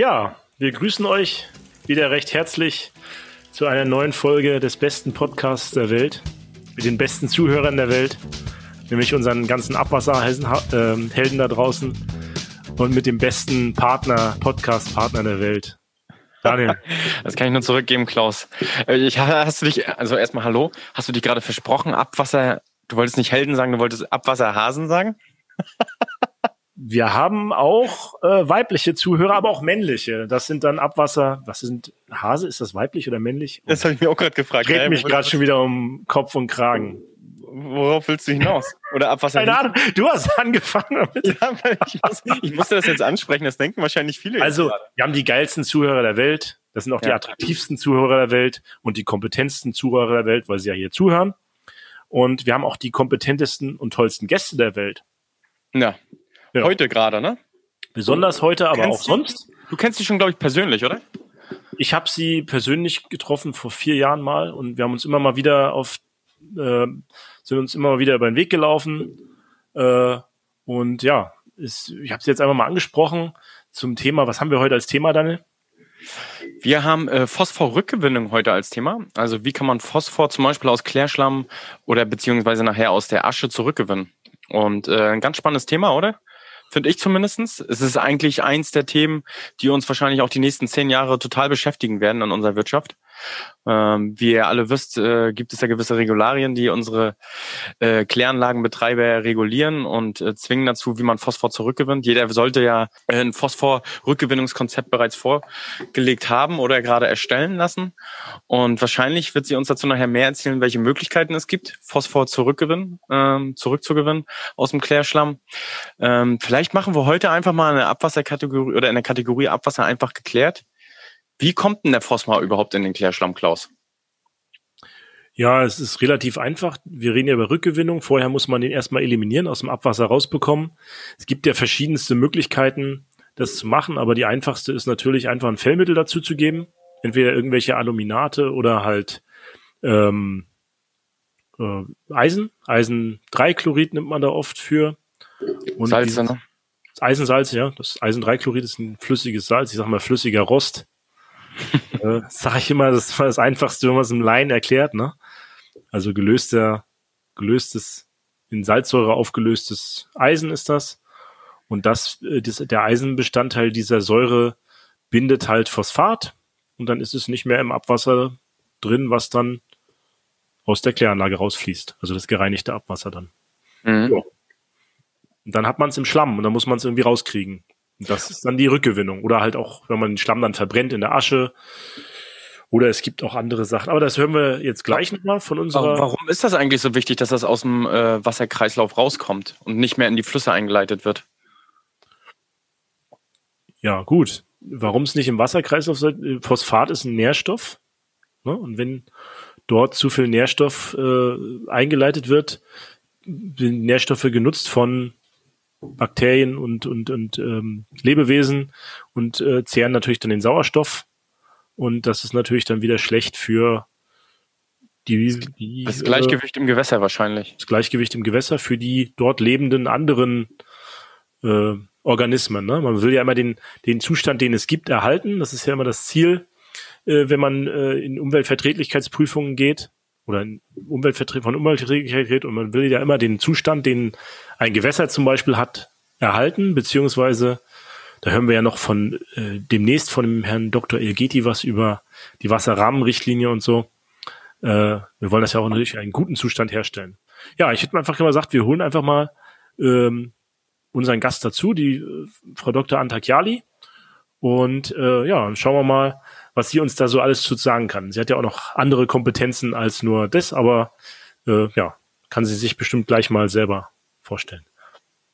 Ja, wir grüßen euch wieder recht herzlich zu einer neuen Folge des besten Podcasts der Welt, mit den besten Zuhörern der Welt, nämlich unseren ganzen Abwasserhelden äh, da draußen und mit dem besten Partner, Podcast-Partner der Welt. Daniel. Das kann ich nur zurückgeben, Klaus. Äh, ich, hast du dich, also erstmal Hallo, hast du dich gerade versprochen, Abwasser, du wolltest nicht Helden sagen, du wolltest Abwasserhasen sagen? Wir haben auch äh, weibliche Zuhörer, aber auch männliche. Das sind dann Abwasser. Was sind Hase? Ist das weiblich oder männlich? Das habe ich mir auch gerade gefragt. Dreht mich gerade schon wieder um Kopf und Kragen. Worauf willst du hinaus? Oder Abwasser? Keine Ahnung. Du hast angefangen damit. Ja, ich, muss, ich musste das jetzt ansprechen. Das denken wahrscheinlich viele. Also, wir haben die geilsten Zuhörer der Welt. Das sind auch die attraktivsten Zuhörer der Welt und die kompetentsten Zuhörer der Welt, weil sie ja hier zuhören. Und wir haben auch die kompetentesten und tollsten Gäste der Welt. Ja, ja. Heute gerade, ne? Besonders heute, aber auch sonst. Du kennst sie schon, glaube ich, persönlich, oder? Ich habe sie persönlich getroffen vor vier Jahren mal und wir haben uns immer mal wieder auf, äh, sind uns immer mal wieder über den Weg gelaufen. Äh, und ja, ist, ich habe sie jetzt einfach mal angesprochen zum Thema. Was haben wir heute als Thema, Daniel? Wir haben äh, Phosphorrückgewinnung heute als Thema. Also wie kann man Phosphor zum Beispiel aus Klärschlamm oder beziehungsweise nachher aus der Asche zurückgewinnen? Und äh, ein ganz spannendes Thema, oder? Finde ich zumindestens. Es ist eigentlich eins der Themen, die uns wahrscheinlich auch die nächsten zehn Jahre total beschäftigen werden an unserer Wirtschaft. Ähm, wie ihr alle wisst, äh, gibt es ja gewisse Regularien, die unsere äh, Kläranlagenbetreiber regulieren und äh, zwingen dazu, wie man Phosphor zurückgewinnt. Jeder sollte ja ein Phosphor-Rückgewinnungskonzept bereits vorgelegt haben oder gerade erstellen lassen. Und wahrscheinlich wird sie uns dazu nachher mehr erzählen, welche Möglichkeiten es gibt, Phosphor zurückgewinnen, ähm, zurückzugewinnen aus dem Klärschlamm. Ähm, vielleicht machen wir heute einfach mal eine Abwasserkategorie oder eine Kategorie Abwasser einfach geklärt. Wie kommt denn der Phosphor überhaupt in den Klärschlamm, Klaus? Ja, es ist relativ einfach. Wir reden ja über Rückgewinnung. Vorher muss man den erstmal eliminieren, aus dem Abwasser rausbekommen. Es gibt ja verschiedenste Möglichkeiten, das zu machen, aber die einfachste ist natürlich einfach ein Fellmittel dazu zu geben. Entweder irgendwelche Aluminate oder halt ähm, äh, Eisen. Eisen-3-Chlorid nimmt man da oft für. Und Salze, ne? Eisensalz, ja. Das Eisen-3-Chlorid ist ein flüssiges Salz, ich sag mal flüssiger Rost äh, sag ich immer, das war das Einfachste, wenn man es im Laien erklärt, ne? Also gelöster, gelöstes, in Salzsäure aufgelöstes Eisen ist das. Und das, äh, das, der Eisenbestandteil dieser Säure bindet halt Phosphat und dann ist es nicht mehr im Abwasser drin, was dann aus der Kläranlage rausfließt. Also das gereinigte Abwasser dann. Mhm. Ja. Und dann hat man es im Schlamm und dann muss man es irgendwie rauskriegen. Das ist dann die Rückgewinnung. Oder halt auch, wenn man den Schlamm dann verbrennt in der Asche. Oder es gibt auch andere Sachen. Aber das hören wir jetzt gleich nochmal von unserer. Warum ist das eigentlich so wichtig, dass das aus dem äh, Wasserkreislauf rauskommt und nicht mehr in die Flüsse eingeleitet wird? Ja, gut. Warum es nicht im Wasserkreislauf soll? Phosphat ist ein Nährstoff. Ne? Und wenn dort zu viel Nährstoff äh, eingeleitet wird, sind Nährstoffe genutzt von Bakterien und, und, und ähm, Lebewesen und äh, zehren natürlich dann den Sauerstoff. Und das ist natürlich dann wieder schlecht für die, die das Gleichgewicht äh, im Gewässer wahrscheinlich. Das Gleichgewicht im Gewässer für die dort lebenden anderen äh, Organismen. Ne? Man will ja immer den, den Zustand, den es gibt, erhalten. Das ist ja immer das Ziel, äh, wenn man äh, in Umweltverträglichkeitsprüfungen geht oder in Umweltverträglichkeit von Umweltverträglichkeit geht und man will ja immer den Zustand, den ein Gewässer zum Beispiel hat, erhalten, beziehungsweise da hören wir ja noch von äh, demnächst von dem Herrn Dr. Elgeti was über die Wasserrahmenrichtlinie und so. Äh, wir wollen das ja auch natürlich einen guten Zustand herstellen. Ja, ich hätte einfach immer gesagt, wir holen einfach mal ähm, unseren Gast dazu, die äh, Frau Dr. Antakiali. Und äh, ja, schauen wir mal, was sie uns da so alles zu sagen kann. Sie hat ja auch noch andere Kompetenzen als nur das, aber äh, ja, kann sie sich bestimmt gleich mal selber vorstellen.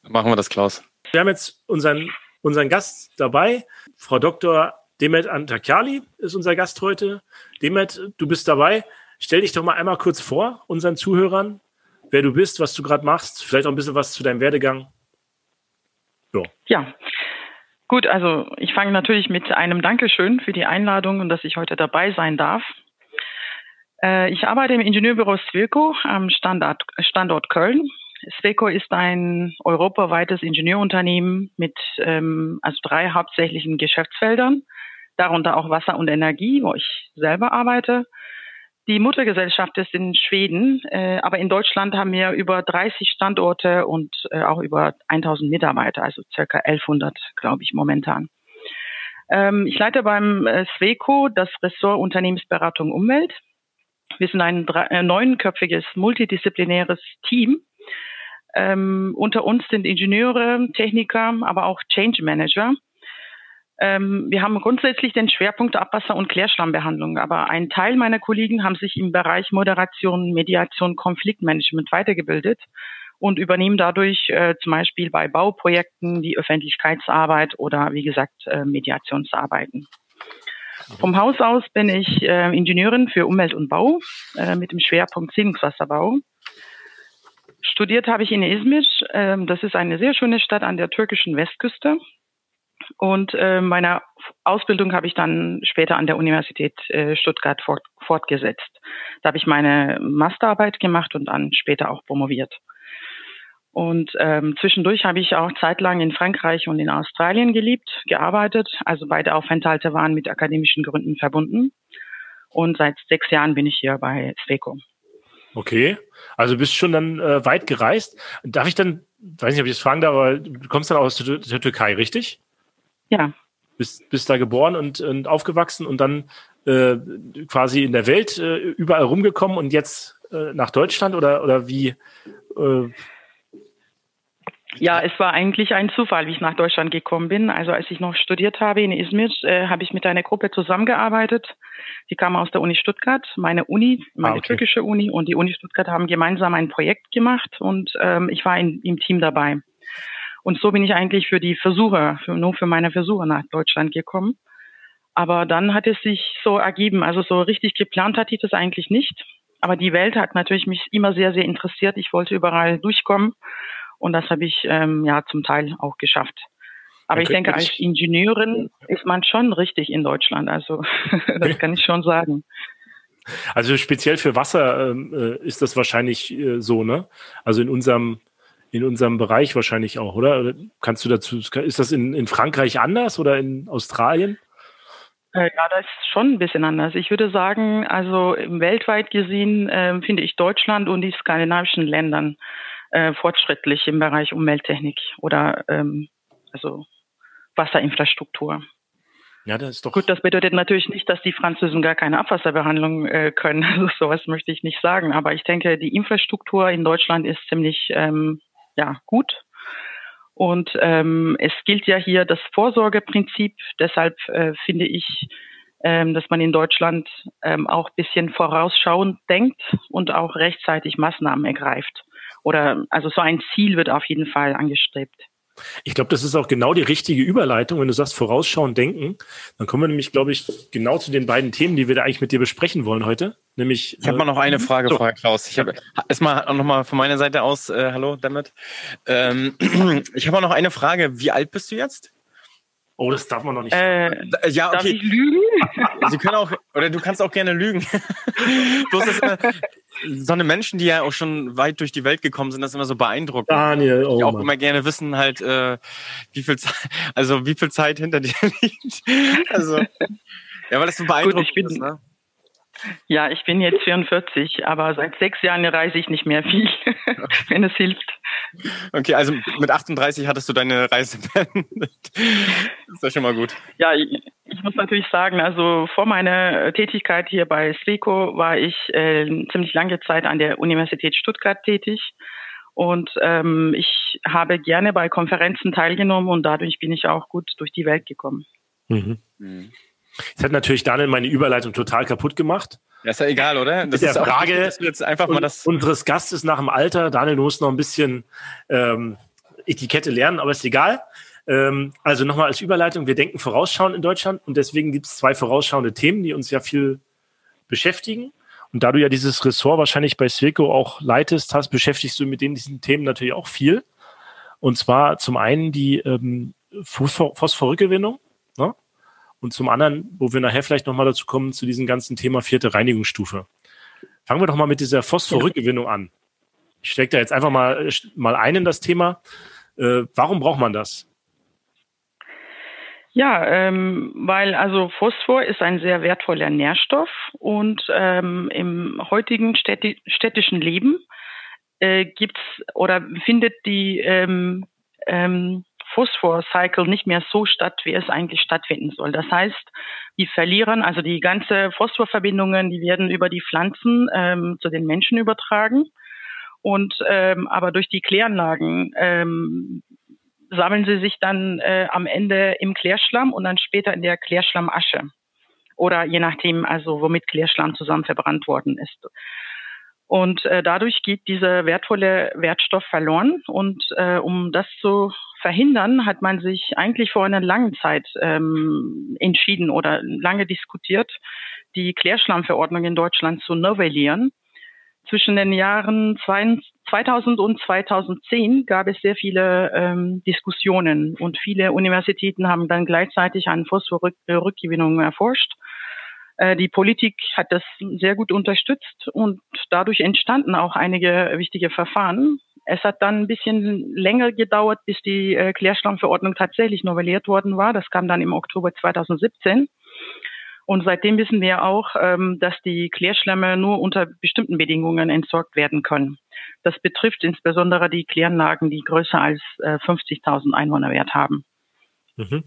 Machen wir das, Klaus. Wir haben jetzt unseren, unseren Gast dabei. Frau Dr. Demet Antakiali ist unser Gast heute. Demet, du bist dabei. Stell dich doch mal einmal kurz vor, unseren Zuhörern, wer du bist, was du gerade machst, vielleicht auch ein bisschen was zu deinem Werdegang. So. Ja, gut, also ich fange natürlich mit einem Dankeschön für die Einladung und dass ich heute dabei sein darf. Äh, ich arbeite im Ingenieurbüro Swilco am Standort, Standort Köln Sweco ist ein europaweites Ingenieurunternehmen mit ähm, also drei hauptsächlichen Geschäftsfeldern, darunter auch Wasser und Energie, wo ich selber arbeite. Die Muttergesellschaft ist in Schweden, äh, aber in Deutschland haben wir über 30 Standorte und äh, auch über 1000 Mitarbeiter, also circa 1100, glaube ich, momentan. Ähm, ich leite beim äh, SWECO das Ressort Unternehmensberatung Umwelt. Wir sind ein äh, neunköpfiges multidisziplinäres Team. Ähm, unter uns sind Ingenieure, Techniker, aber auch Change Manager. Ähm, wir haben grundsätzlich den Schwerpunkt Abwasser- und Klärschlammbehandlung, aber ein Teil meiner Kollegen haben sich im Bereich Moderation, Mediation, Konfliktmanagement weitergebildet und übernehmen dadurch äh, zum Beispiel bei Bauprojekten die Öffentlichkeitsarbeit oder wie gesagt äh, Mediationsarbeiten. Vom Haus aus bin ich äh, Ingenieurin für Umwelt und Bau äh, mit dem Schwerpunkt Siedlungswasserbau. Studiert habe ich in Izmir. Äh, das ist eine sehr schöne Stadt an der türkischen Westküste. Und äh, meine Ausbildung habe ich dann später an der Universität äh, Stuttgart fort, fortgesetzt. Da habe ich meine Masterarbeit gemacht und dann später auch promoviert. Und ähm, zwischendurch habe ich auch zeitlang in Frankreich und in Australien gelebt, gearbeitet. Also beide Aufenthalte waren mit akademischen Gründen verbunden. Und seit sechs Jahren bin ich hier bei Sweco. Okay, also bist schon dann äh, weit gereist. Darf ich dann, weiß nicht, ob ich das fragen darf, aber du kommst dann aus der Türkei, richtig? Ja. Bist, bist da geboren und, und aufgewachsen und dann äh, quasi in der Welt äh, überall rumgekommen und jetzt äh, nach Deutschland oder, oder wie? Äh, ja, es war eigentlich ein Zufall, wie ich nach Deutschland gekommen bin. Also als ich noch studiert habe in Izmir, äh, habe ich mit einer Gruppe zusammengearbeitet. Die kam aus der Uni Stuttgart, meine Uni, meine ah, okay. türkische Uni und die Uni Stuttgart haben gemeinsam ein Projekt gemacht und ähm, ich war in, im Team dabei. Und so bin ich eigentlich für die Versuche, für, nur für meine Versuche nach Deutschland gekommen. Aber dann hat es sich so ergeben. Also so richtig geplant hatte ich das eigentlich nicht. Aber die Welt hat natürlich mich immer sehr, sehr interessiert. Ich wollte überall durchkommen. Und das habe ich ähm, ja zum Teil auch geschafft. Aber ich denke, als Ingenieurin ist man schon richtig in Deutschland. Also das kann ich schon sagen. Also speziell für Wasser ähm, äh, ist das wahrscheinlich äh, so, ne? Also in unserem in unserem Bereich wahrscheinlich auch, oder? Kannst du dazu, ist das in, in Frankreich anders oder in Australien? Äh, ja, das ist schon ein bisschen anders. Ich würde sagen, also weltweit gesehen äh, finde ich Deutschland und die skandinavischen Ländern äh, fortschrittlich im Bereich Umwelttechnik oder ähm, also Wasserinfrastruktur. Ja, das ist doch. Gut, das bedeutet natürlich nicht, dass die Franzosen gar keine Abwasserbehandlung äh, können. Also sowas möchte ich nicht sagen. Aber ich denke, die Infrastruktur in Deutschland ist ziemlich ähm, ja, gut. Und ähm, es gilt ja hier das Vorsorgeprinzip. Deshalb äh, finde ich, ähm, dass man in Deutschland ähm, auch bisschen vorausschauend denkt und auch rechtzeitig Maßnahmen ergreift. Oder also so ein Ziel wird auf jeden Fall angestrebt. Ich glaube, das ist auch genau die richtige Überleitung, wenn du sagst, vorausschauen, denken. Dann kommen wir nämlich, glaube ich, genau zu den beiden Themen, die wir da eigentlich mit dir besprechen wollen heute. Nämlich. Ich habe äh, mal noch eine Frage, so. Frau Klaus. Ich habe erstmal noch mal von meiner Seite aus, äh, hallo, damit. Ähm, ich habe noch eine Frage. Wie alt bist du jetzt? Oh, das darf man noch nicht. Äh, ja, okay. Darf ich lügen? Sie können auch, oder du kannst auch gerne lügen. Bloß das, äh, so eine Menschen, die ja auch schon weit durch die Welt gekommen sind, das ist immer so beeindruckend. Daniel, oh die auch Mann. immer gerne wissen halt, äh, wie viel Zeit, also wie viel Zeit hinter dir liegt. Also, ja, weil das so beeindruckend Gut, bin, ist, ne? Ja, ich bin jetzt 44, aber seit sechs Jahren reise ich nicht mehr viel, wenn es hilft. Okay, also mit 38 hattest du deine Reise beendet. ist ja schon mal gut. Ja, ich, ich, muss natürlich sagen, also vor meiner Tätigkeit hier bei SLECO war ich äh, ziemlich lange Zeit an der Universität Stuttgart tätig. Und ähm, ich habe gerne bei Konferenzen teilgenommen und dadurch bin ich auch gut durch die Welt gekommen. Mhm. Mhm. Jetzt hat natürlich Daniel meine Überleitung total kaputt gemacht. Ja, ist ja egal, oder? Das Mit der Frage auch, jetzt einfach mal das unseres Gastes nach dem Alter. Daniel, du musst noch ein bisschen ähm, Etikette lernen, aber ist egal. Ähm, also nochmal als Überleitung, wir denken vorausschauend in Deutschland und deswegen gibt es zwei vorausschauende Themen, die uns ja viel beschäftigen. Und da du ja dieses Ressort wahrscheinlich bei Sweco auch leitest hast, beschäftigst du mit den, diesen Themen natürlich auch viel. Und zwar zum einen die ähm, Phosphor Phosphorrückgewinnung. Und zum anderen, wo wir nachher vielleicht nochmal dazu kommen, zu diesem ganzen Thema vierte Reinigungsstufe. Fangen wir doch mal mit dieser Phosphorrückgewinnung an. Ich stecke da jetzt einfach mal, mal ein in das Thema. Äh, warum braucht man das? Ja, ähm, weil also Phosphor ist ein sehr wertvoller Nährstoff und ähm, im heutigen städti städtischen Leben äh, gibt's oder findet die ähm, ähm, Phosphor-Cycle nicht mehr so statt, wie es eigentlich stattfinden soll. Das heißt, die verlieren, also die ganze Phosphorverbindungen, die werden über die Pflanzen ähm, zu den Menschen übertragen. Und ähm, aber durch die Kläranlagen ähm, sammeln sie sich dann äh, am Ende im Klärschlamm und dann später in der Klärschlammasche. Oder je nachdem, also womit Klärschlamm zusammen verbrannt worden ist. Und äh, dadurch geht dieser wertvolle Wertstoff verloren. Und äh, um das zu verhindern, hat man sich eigentlich vor einer langen Zeit ähm, entschieden oder lange diskutiert, die Klärschlammverordnung in Deutschland zu novellieren. Zwischen den Jahren 2000 und 2010 gab es sehr viele ähm, Diskussionen und viele Universitäten haben dann gleichzeitig eine Phosphorrückgewinnung erforscht. Äh, die Politik hat das sehr gut unterstützt und dadurch entstanden auch einige wichtige Verfahren. Es hat dann ein bisschen länger gedauert, bis die äh, Klärschlammverordnung tatsächlich novelliert worden war. Das kam dann im Oktober 2017. Und seitdem wissen wir auch, ähm, dass die Klärschlämme nur unter bestimmten Bedingungen entsorgt werden können. Das betrifft insbesondere die Kläranlagen, die größer als äh, 50.000 Einwohnerwert haben. Mhm.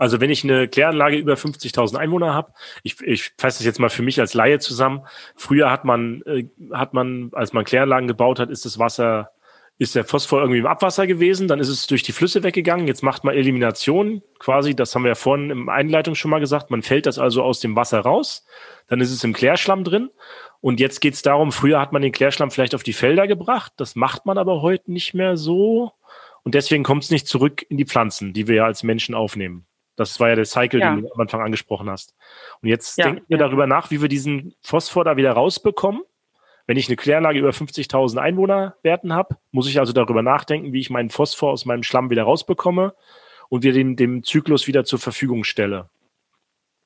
Also wenn ich eine Kläranlage über 50.000 Einwohner habe, ich, ich fasse das jetzt mal für mich als Laie zusammen. Früher hat man, äh, hat man, als man Kläranlagen gebaut hat, ist das Wasser, ist der Phosphor irgendwie im Abwasser gewesen, dann ist es durch die Flüsse weggegangen. Jetzt macht man Elimination quasi, das haben wir ja vorhin im Einleitung schon mal gesagt. Man fällt das also aus dem Wasser raus, dann ist es im Klärschlamm drin. Und jetzt geht es darum, früher hat man den Klärschlamm vielleicht auf die Felder gebracht, das macht man aber heute nicht mehr so. Und deswegen kommt es nicht zurück in die Pflanzen, die wir ja als Menschen aufnehmen. Das war ja der Cycle, ja. den du am Anfang angesprochen hast. Und jetzt ja, denken wir ja. darüber nach, wie wir diesen Phosphor da wieder rausbekommen. Wenn ich eine Kläranlage über 50.000 Einwohnerwerten habe, muss ich also darüber nachdenken, wie ich meinen Phosphor aus meinem Schlamm wieder rausbekomme und wir den dem Zyklus wieder zur Verfügung stelle.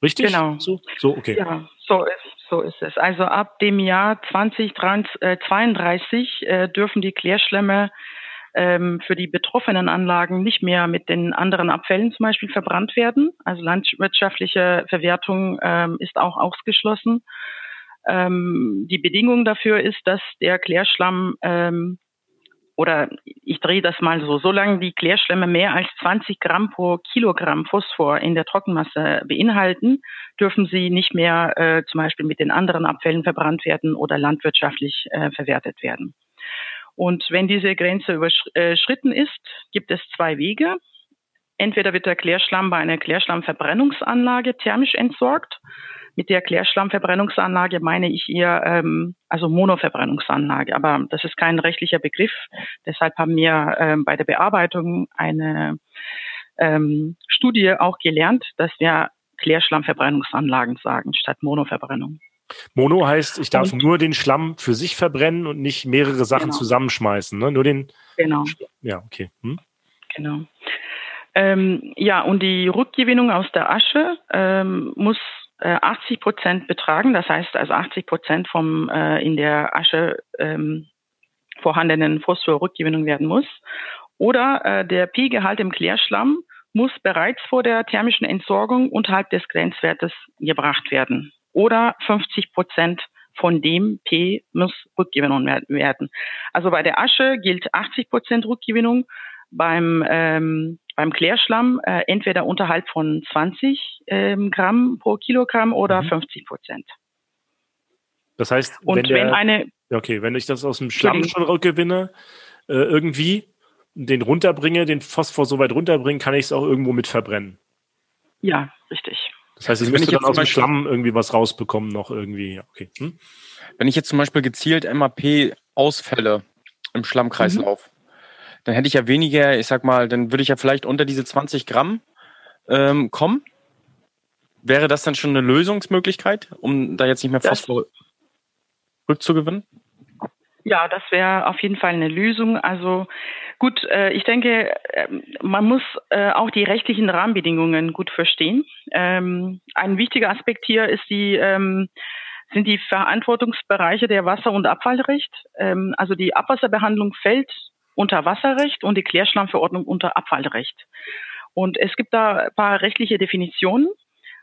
Richtig? Genau. So, so okay. Ja, so ist, so ist es. Also ab dem Jahr 2032 äh, dürfen die Klärschlämme ähm, für die betroffenen Anlagen nicht mehr mit den anderen Abfällen zum Beispiel verbrannt werden. Also landwirtschaftliche Verwertung ähm, ist auch ausgeschlossen. Ähm, die Bedingung dafür ist, dass der Klärschlamm ähm, oder ich drehe das mal so, solange die Klärschlämme mehr als 20 Gramm pro Kilogramm Phosphor in der Trockenmasse beinhalten, dürfen sie nicht mehr äh, zum Beispiel mit den anderen Abfällen verbrannt werden oder landwirtschaftlich äh, verwertet werden. Und wenn diese Grenze überschritten äh, ist, gibt es zwei Wege. Entweder wird der Klärschlamm bei einer Klärschlammverbrennungsanlage thermisch entsorgt. Mit der Klärschlammverbrennungsanlage meine ich eher ähm, also Monoverbrennungsanlage, aber das ist kein rechtlicher Begriff. Deshalb haben wir ähm, bei der Bearbeitung eine ähm, Studie auch gelernt, dass wir Klärschlammverbrennungsanlagen sagen statt Monoverbrennung. Mono heißt, ich darf und, nur den Schlamm für sich verbrennen und nicht mehrere Sachen genau. zusammenschmeißen, ne? Nur den. Genau. Ja, okay. Hm? Genau. Ähm, ja, und die Rückgewinnung aus der Asche ähm, muss äh, 80 Prozent betragen. Das heißt, also 80 Prozent vom äh, in der Asche ähm, vorhandenen Phosphor-Rückgewinnung werden muss. Oder äh, der Pi-Gehalt im Klärschlamm muss bereits vor der thermischen Entsorgung unterhalb des Grenzwertes gebracht werden oder 50 Prozent von dem P muss Rückgewinnung werden. Also bei der Asche gilt 80 Prozent Rückgewinnung, beim, ähm, beim Klärschlamm äh, entweder unterhalb von 20 ähm, Gramm pro Kilogramm oder mhm. 50 Prozent. Das heißt, Und wenn, der, wenn eine okay, wenn ich das aus dem Schlamm schon rückgewinne, äh, irgendwie den runterbringe, den Phosphor so weit runterbringen, kann ich es auch irgendwo mit verbrennen. Ja, richtig. Das heißt, ich müsste dann aus dem Schlamm irgendwie was rausbekommen noch irgendwie. Okay. Hm? Wenn ich jetzt zum Beispiel gezielt MAP-Ausfälle im Schlammkreislauf, mhm. dann hätte ich ja weniger, ich sag mal, dann würde ich ja vielleicht unter diese 20 Gramm ähm, kommen. Wäre das dann schon eine Lösungsmöglichkeit, um da jetzt nicht mehr Phosphor rückzugewinnen? Ja, das wäre auf jeden Fall eine Lösung. Also gut, äh, ich denke, äh, man muss äh, auch die rechtlichen Rahmenbedingungen gut verstehen. Ähm, ein wichtiger Aspekt hier ist die ähm, sind die Verantwortungsbereiche der Wasser- und Abfallrecht. Ähm, also die Abwasserbehandlung fällt unter Wasserrecht und die Klärschlammverordnung unter Abfallrecht. Und es gibt da ein paar rechtliche Definitionen.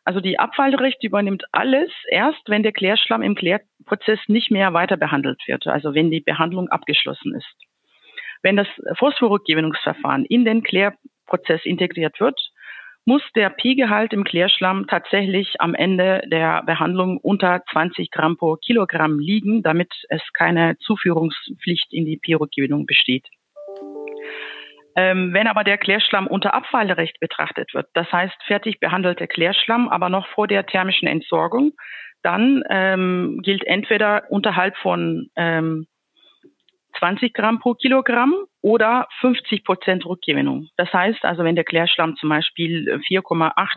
Also die Abfallrecht übernimmt alles erst, wenn der Klärschlamm im Klärprozess nicht mehr weiter behandelt wird, also wenn die Behandlung abgeschlossen ist. Wenn das Phosphorrückgewinnungsverfahren in den Klärprozess integriert wird, muss der Pi-Gehalt im Klärschlamm tatsächlich am Ende der Behandlung unter 20 Gramm pro Kilogramm liegen, damit es keine Zuführungspflicht in die Pi-Rückgewinnung besteht. Ähm, wenn aber der Klärschlamm unter Abfallrecht betrachtet wird, das heißt fertig behandelter Klärschlamm, aber noch vor der thermischen Entsorgung, dann ähm, gilt entweder unterhalb von ähm, 20 Gramm pro Kilogramm oder 50 Prozent Rückgewinnung. Das heißt also, wenn der Klärschlamm zum Beispiel 4,8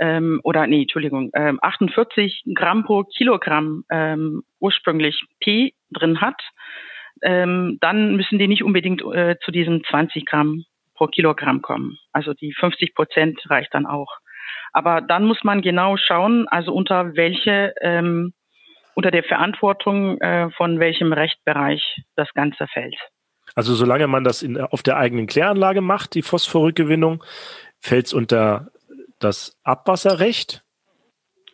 ähm, oder nee, Entschuldigung, ähm, 48 Gramm pro Kilogramm ähm, ursprünglich P drin hat, ähm, dann müssen die nicht unbedingt äh, zu diesen 20 Gramm pro Kilogramm kommen. Also die 50 Prozent reicht dann auch. Aber dann muss man genau schauen, also unter welche, ähm, unter der Verantwortung äh, von welchem Rechtbereich das Ganze fällt. Also solange man das in, auf der eigenen Kläranlage macht, die Phosphorrückgewinnung, fällt es unter das Abwasserrecht.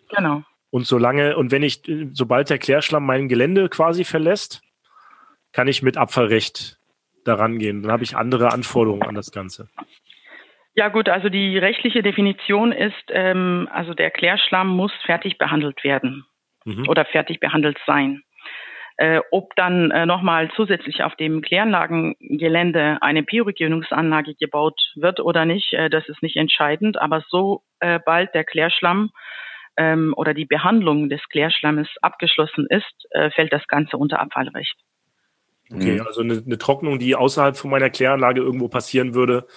Genau. Und solange, und wenn ich, sobald der Klärschlamm mein Gelände quasi verlässt, kann ich mit Abfallrecht daran gehen. Dann habe ich andere Anforderungen an das Ganze. Ja gut, also die rechtliche Definition ist, ähm, also der Klärschlamm muss fertig behandelt werden mhm. oder fertig behandelt sein. Äh, ob dann äh, nochmal zusätzlich auf dem Kläranlagengelände eine Bioregionungsanlage gebaut wird oder nicht, äh, das ist nicht entscheidend. Aber sobald äh, der Klärschlamm ähm, oder die Behandlung des Klärschlammes abgeschlossen ist, äh, fällt das Ganze unter Abfallrecht. Okay, mhm. also eine, eine, Trocknung, die außerhalb von meiner Kläranlage irgendwo passieren würde,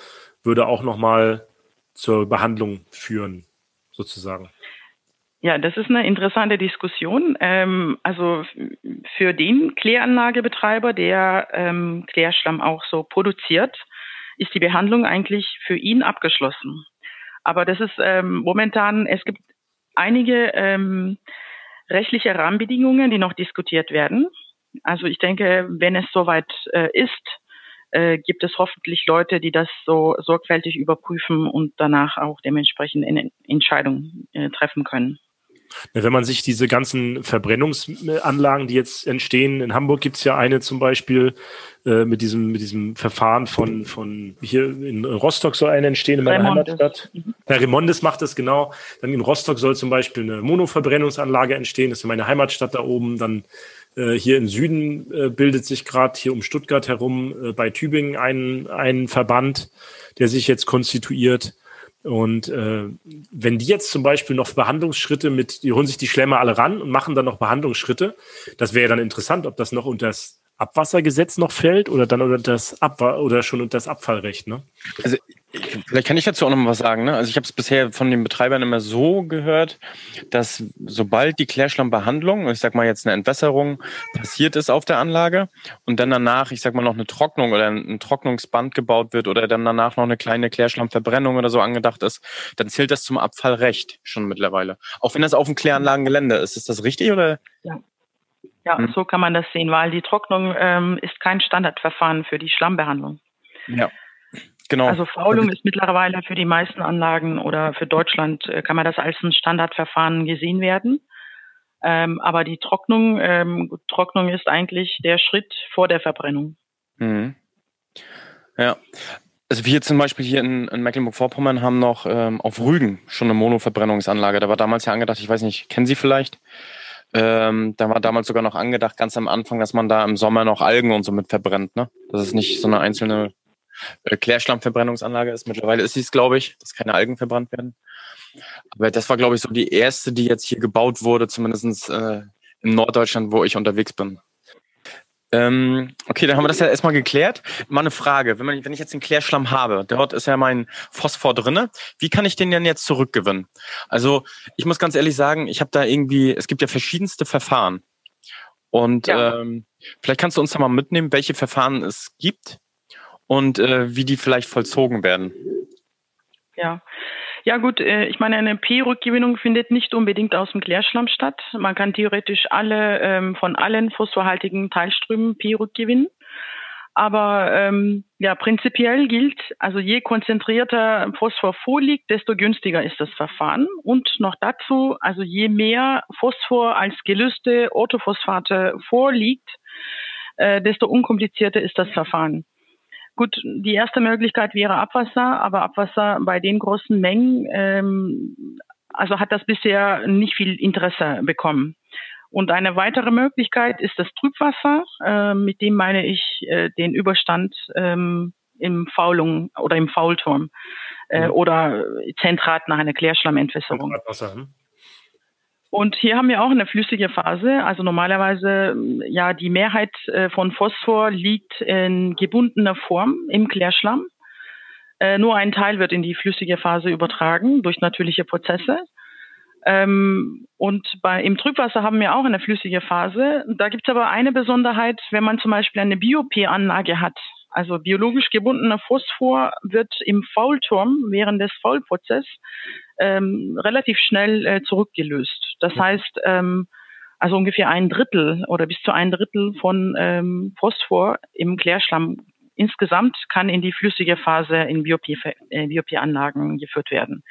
würde auch nochmal zur Behandlung führen, sozusagen. Ja, das ist eine interessante Diskussion. Ähm, also für den Kläranlagebetreiber, der ähm, Klärschlamm auch so produziert, ist die Behandlung eigentlich für ihn abgeschlossen. Aber das ist ähm, momentan, es gibt einige ähm, rechtliche Rahmenbedingungen, die noch diskutiert werden. Also ich denke, wenn es soweit äh, ist, äh, gibt es hoffentlich Leute, die das so sorgfältig überprüfen und danach auch dementsprechend eine Entscheidung äh, treffen können. Wenn man sich diese ganzen Verbrennungsanlagen, die jetzt entstehen, in Hamburg gibt es ja eine zum Beispiel äh, mit diesem mit diesem Verfahren von von hier in Rostock soll eine entstehen in meiner Remondes. Heimatstadt. Mhm. Ja, Remondes macht das genau. Dann in Rostock soll zum Beispiel eine Monoverbrennungsanlage entstehen. Das ist meine Heimatstadt da oben. Dann äh, hier im Süden äh, bildet sich gerade hier um Stuttgart herum äh, bei Tübingen ein, ein Verband, der sich jetzt konstituiert. Und äh, wenn die jetzt zum Beispiel noch Behandlungsschritte mit, die holen sich die Schlemmer alle ran und machen dann noch Behandlungsschritte, das wäre dann interessant, ob das noch unter das Abwassergesetz noch fällt oder dann unter das Abwa oder schon unter das Abfallrecht, ne? Also vielleicht kann ich dazu auch noch mal was sagen. Ne? Also ich habe es bisher von den Betreibern immer so gehört, dass sobald die Klärschlammbehandlung, ich sag mal jetzt eine Entwässerung passiert ist auf der Anlage und dann danach, ich sag mal noch eine Trocknung oder ein Trocknungsband gebaut wird oder dann danach noch eine kleine Klärschlammverbrennung oder so angedacht ist, dann zählt das zum Abfallrecht schon mittlerweile. Auch wenn das auf dem Kläranlagengelände ist. Ist das richtig oder? Ja. Ja, hm. so kann man das sehen, weil die Trocknung ähm, ist kein Standardverfahren für die Schlammbehandlung. Ja. Genau. Also Faulung ist mittlerweile für die meisten Anlagen oder für Deutschland äh, kann man das als ein Standardverfahren gesehen werden. Ähm, aber die Trocknung, ähm, Trocknung ist eigentlich der Schritt vor der Verbrennung. Mhm. Ja. Also wir zum Beispiel hier in, in Mecklenburg-Vorpommern haben noch ähm, auf Rügen schon eine Monoverbrennungsanlage. Da war damals ja angedacht, ich weiß nicht, kennen Sie vielleicht? Ähm, da war damals sogar noch angedacht, ganz am Anfang, dass man da im Sommer noch Algen und so mit verbrennt, ne? Dass es nicht so eine einzelne Klärschlammverbrennungsanlage ist. Mittlerweile ist es, glaube ich, dass keine Algen verbrannt werden. Aber das war, glaube ich, so die erste, die jetzt hier gebaut wurde, zumindest äh, in Norddeutschland, wo ich unterwegs bin. Ähm, okay, dann haben wir das ja erstmal geklärt. Mal eine Frage. Wenn, man, wenn ich jetzt den Klärschlamm habe, dort ist ja mein Phosphor drinne, wie kann ich den denn jetzt zurückgewinnen? Also ich muss ganz ehrlich sagen, ich habe da irgendwie, es gibt ja verschiedenste Verfahren. Und ja. ähm, vielleicht kannst du uns da mal mitnehmen, welche Verfahren es gibt und äh, wie die vielleicht vollzogen werden. Ja. Ja gut, äh, ich meine, eine P-Rückgewinnung findet nicht unbedingt aus dem Klärschlamm statt. Man kann theoretisch alle ähm, von allen phosphorhaltigen Teilströmen P rückgewinnen. Aber ähm, ja, prinzipiell gilt, also je konzentrierter Phosphor vorliegt, desto günstiger ist das Verfahren. Und noch dazu, also je mehr Phosphor als gelöste Orthophosphate vorliegt, äh, desto unkomplizierter ist das Verfahren. Gut, die erste Möglichkeit wäre Abwasser, aber Abwasser bei den großen Mengen, ähm, also hat das bisher nicht viel Interesse bekommen. Und eine weitere Möglichkeit ist das Trübwasser. Äh, mit dem meine ich äh, den Überstand ähm, im Faulung oder im Faulturm äh, mhm. oder Zentrat nach einer Klärschlammentwässerung. Hm? Und hier haben wir auch eine flüssige Phase. Also normalerweise, ja, die Mehrheit äh, von Phosphor liegt in gebundener Form im Klärschlamm. Äh, nur ein Teil wird in die flüssige Phase übertragen durch natürliche Prozesse. Ähm, und bei, im Trübwasser haben wir auch eine flüssige Phase. Da gibt es aber eine Besonderheit, wenn man zum Beispiel eine Biop-Anlage hat. Also biologisch gebundener Phosphor wird im Faulturm während des Faulprozesses ähm, relativ schnell äh, zurückgelöst. Das heißt, ähm, also ungefähr ein Drittel oder bis zu ein Drittel von ähm, Phosphor im Klärschlamm insgesamt kann in die flüssige Phase in Biopie-Anlagen äh, geführt werden.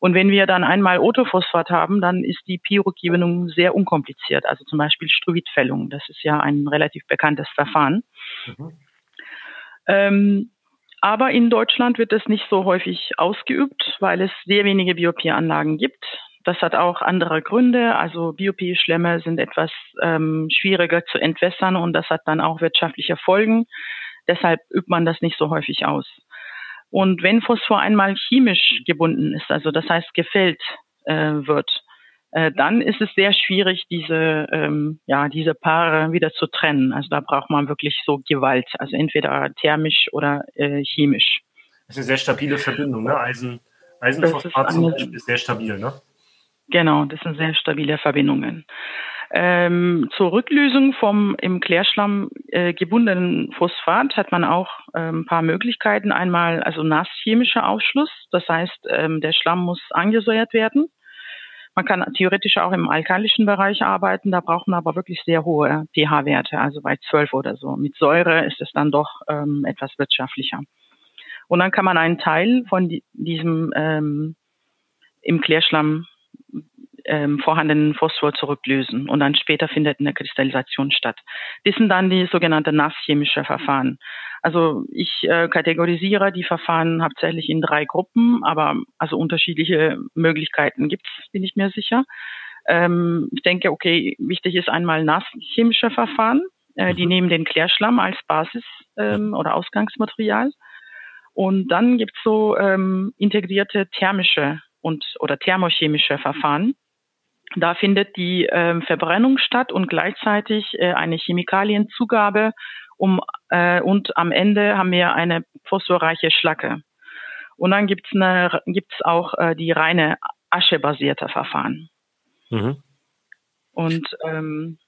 Und wenn wir dann einmal Otophosphat haben, dann ist die Pyrogewinnung sehr unkompliziert. Also zum Beispiel Struitfällung. Das ist ja ein relativ bekanntes Verfahren. Mhm. Ähm, aber in Deutschland wird es nicht so häufig ausgeübt, weil es sehr wenige Biopie-Anlagen gibt. Das hat auch andere Gründe. Also Biopie-Schlemme sind etwas ähm, schwieriger zu entwässern und das hat dann auch wirtschaftliche Folgen. Deshalb übt man das nicht so häufig aus. Und wenn Phosphor einmal chemisch gebunden ist, also das heißt gefällt äh, wird, äh, dann ist es sehr schwierig, diese, ähm, ja, diese Paare wieder zu trennen. Also da braucht man wirklich so Gewalt, also entweder thermisch oder äh, chemisch. Das ist eine sehr stabile Verbindung, ne? Eisen, Eisenphosphat zum Beispiel ist sehr stabil, ne? Genau, das sind sehr stabile Verbindungen. Ähm, zur Rücklösung vom im Klärschlamm äh, gebundenen Phosphat hat man auch äh, ein paar Möglichkeiten. Einmal also nasschemischer Ausschluss, das heißt, ähm, der Schlamm muss angesäuert werden. Man kann theoretisch auch im alkalischen Bereich arbeiten, da braucht man aber wirklich sehr hohe pH-Werte, also bei 12 oder so. Mit Säure ist es dann doch ähm, etwas wirtschaftlicher. Und dann kann man einen Teil von die, diesem ähm, im Klärschlamm ähm, vorhandenen Phosphor zurücklösen und dann später findet eine Kristallisation statt. Das sind dann die sogenannten nasschemische Verfahren. Also ich äh, kategorisiere die Verfahren hauptsächlich in drei Gruppen, aber also unterschiedliche Möglichkeiten gibt es, bin ich mir sicher. Ähm, ich denke, okay, wichtig ist einmal nasschemische Verfahren. Äh, die mhm. nehmen den Klärschlamm als Basis ähm, oder Ausgangsmaterial. Und dann gibt es so ähm, integrierte thermische und oder thermochemische Verfahren. Da findet die äh, Verbrennung statt und gleichzeitig äh, eine Chemikalienzugabe um, äh, und am Ende haben wir eine phosphorreiche Schlacke. Und dann gibt's eine, gibt's auch äh, die reine aschebasierte Verfahren. Mhm. Und ähm,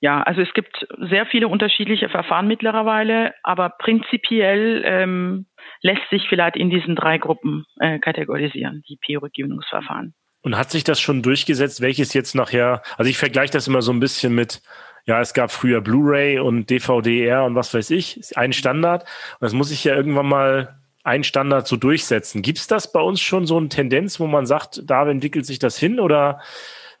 ja, also es gibt sehr viele unterschiedliche Verfahren mittlerweile, aber prinzipiell ähm, lässt sich vielleicht in diesen drei Gruppen äh, kategorisieren, die Pyrogewöhnungsverfahren. Und hat sich das schon durchgesetzt, welches jetzt nachher, also ich vergleiche das immer so ein bisschen mit, ja, es gab früher Blu-ray und DVD-R und was weiß ich, ein Standard. Und das muss sich ja irgendwann mal ein Standard so durchsetzen. Gibt es das bei uns schon so eine Tendenz, wo man sagt, da entwickelt sich das hin oder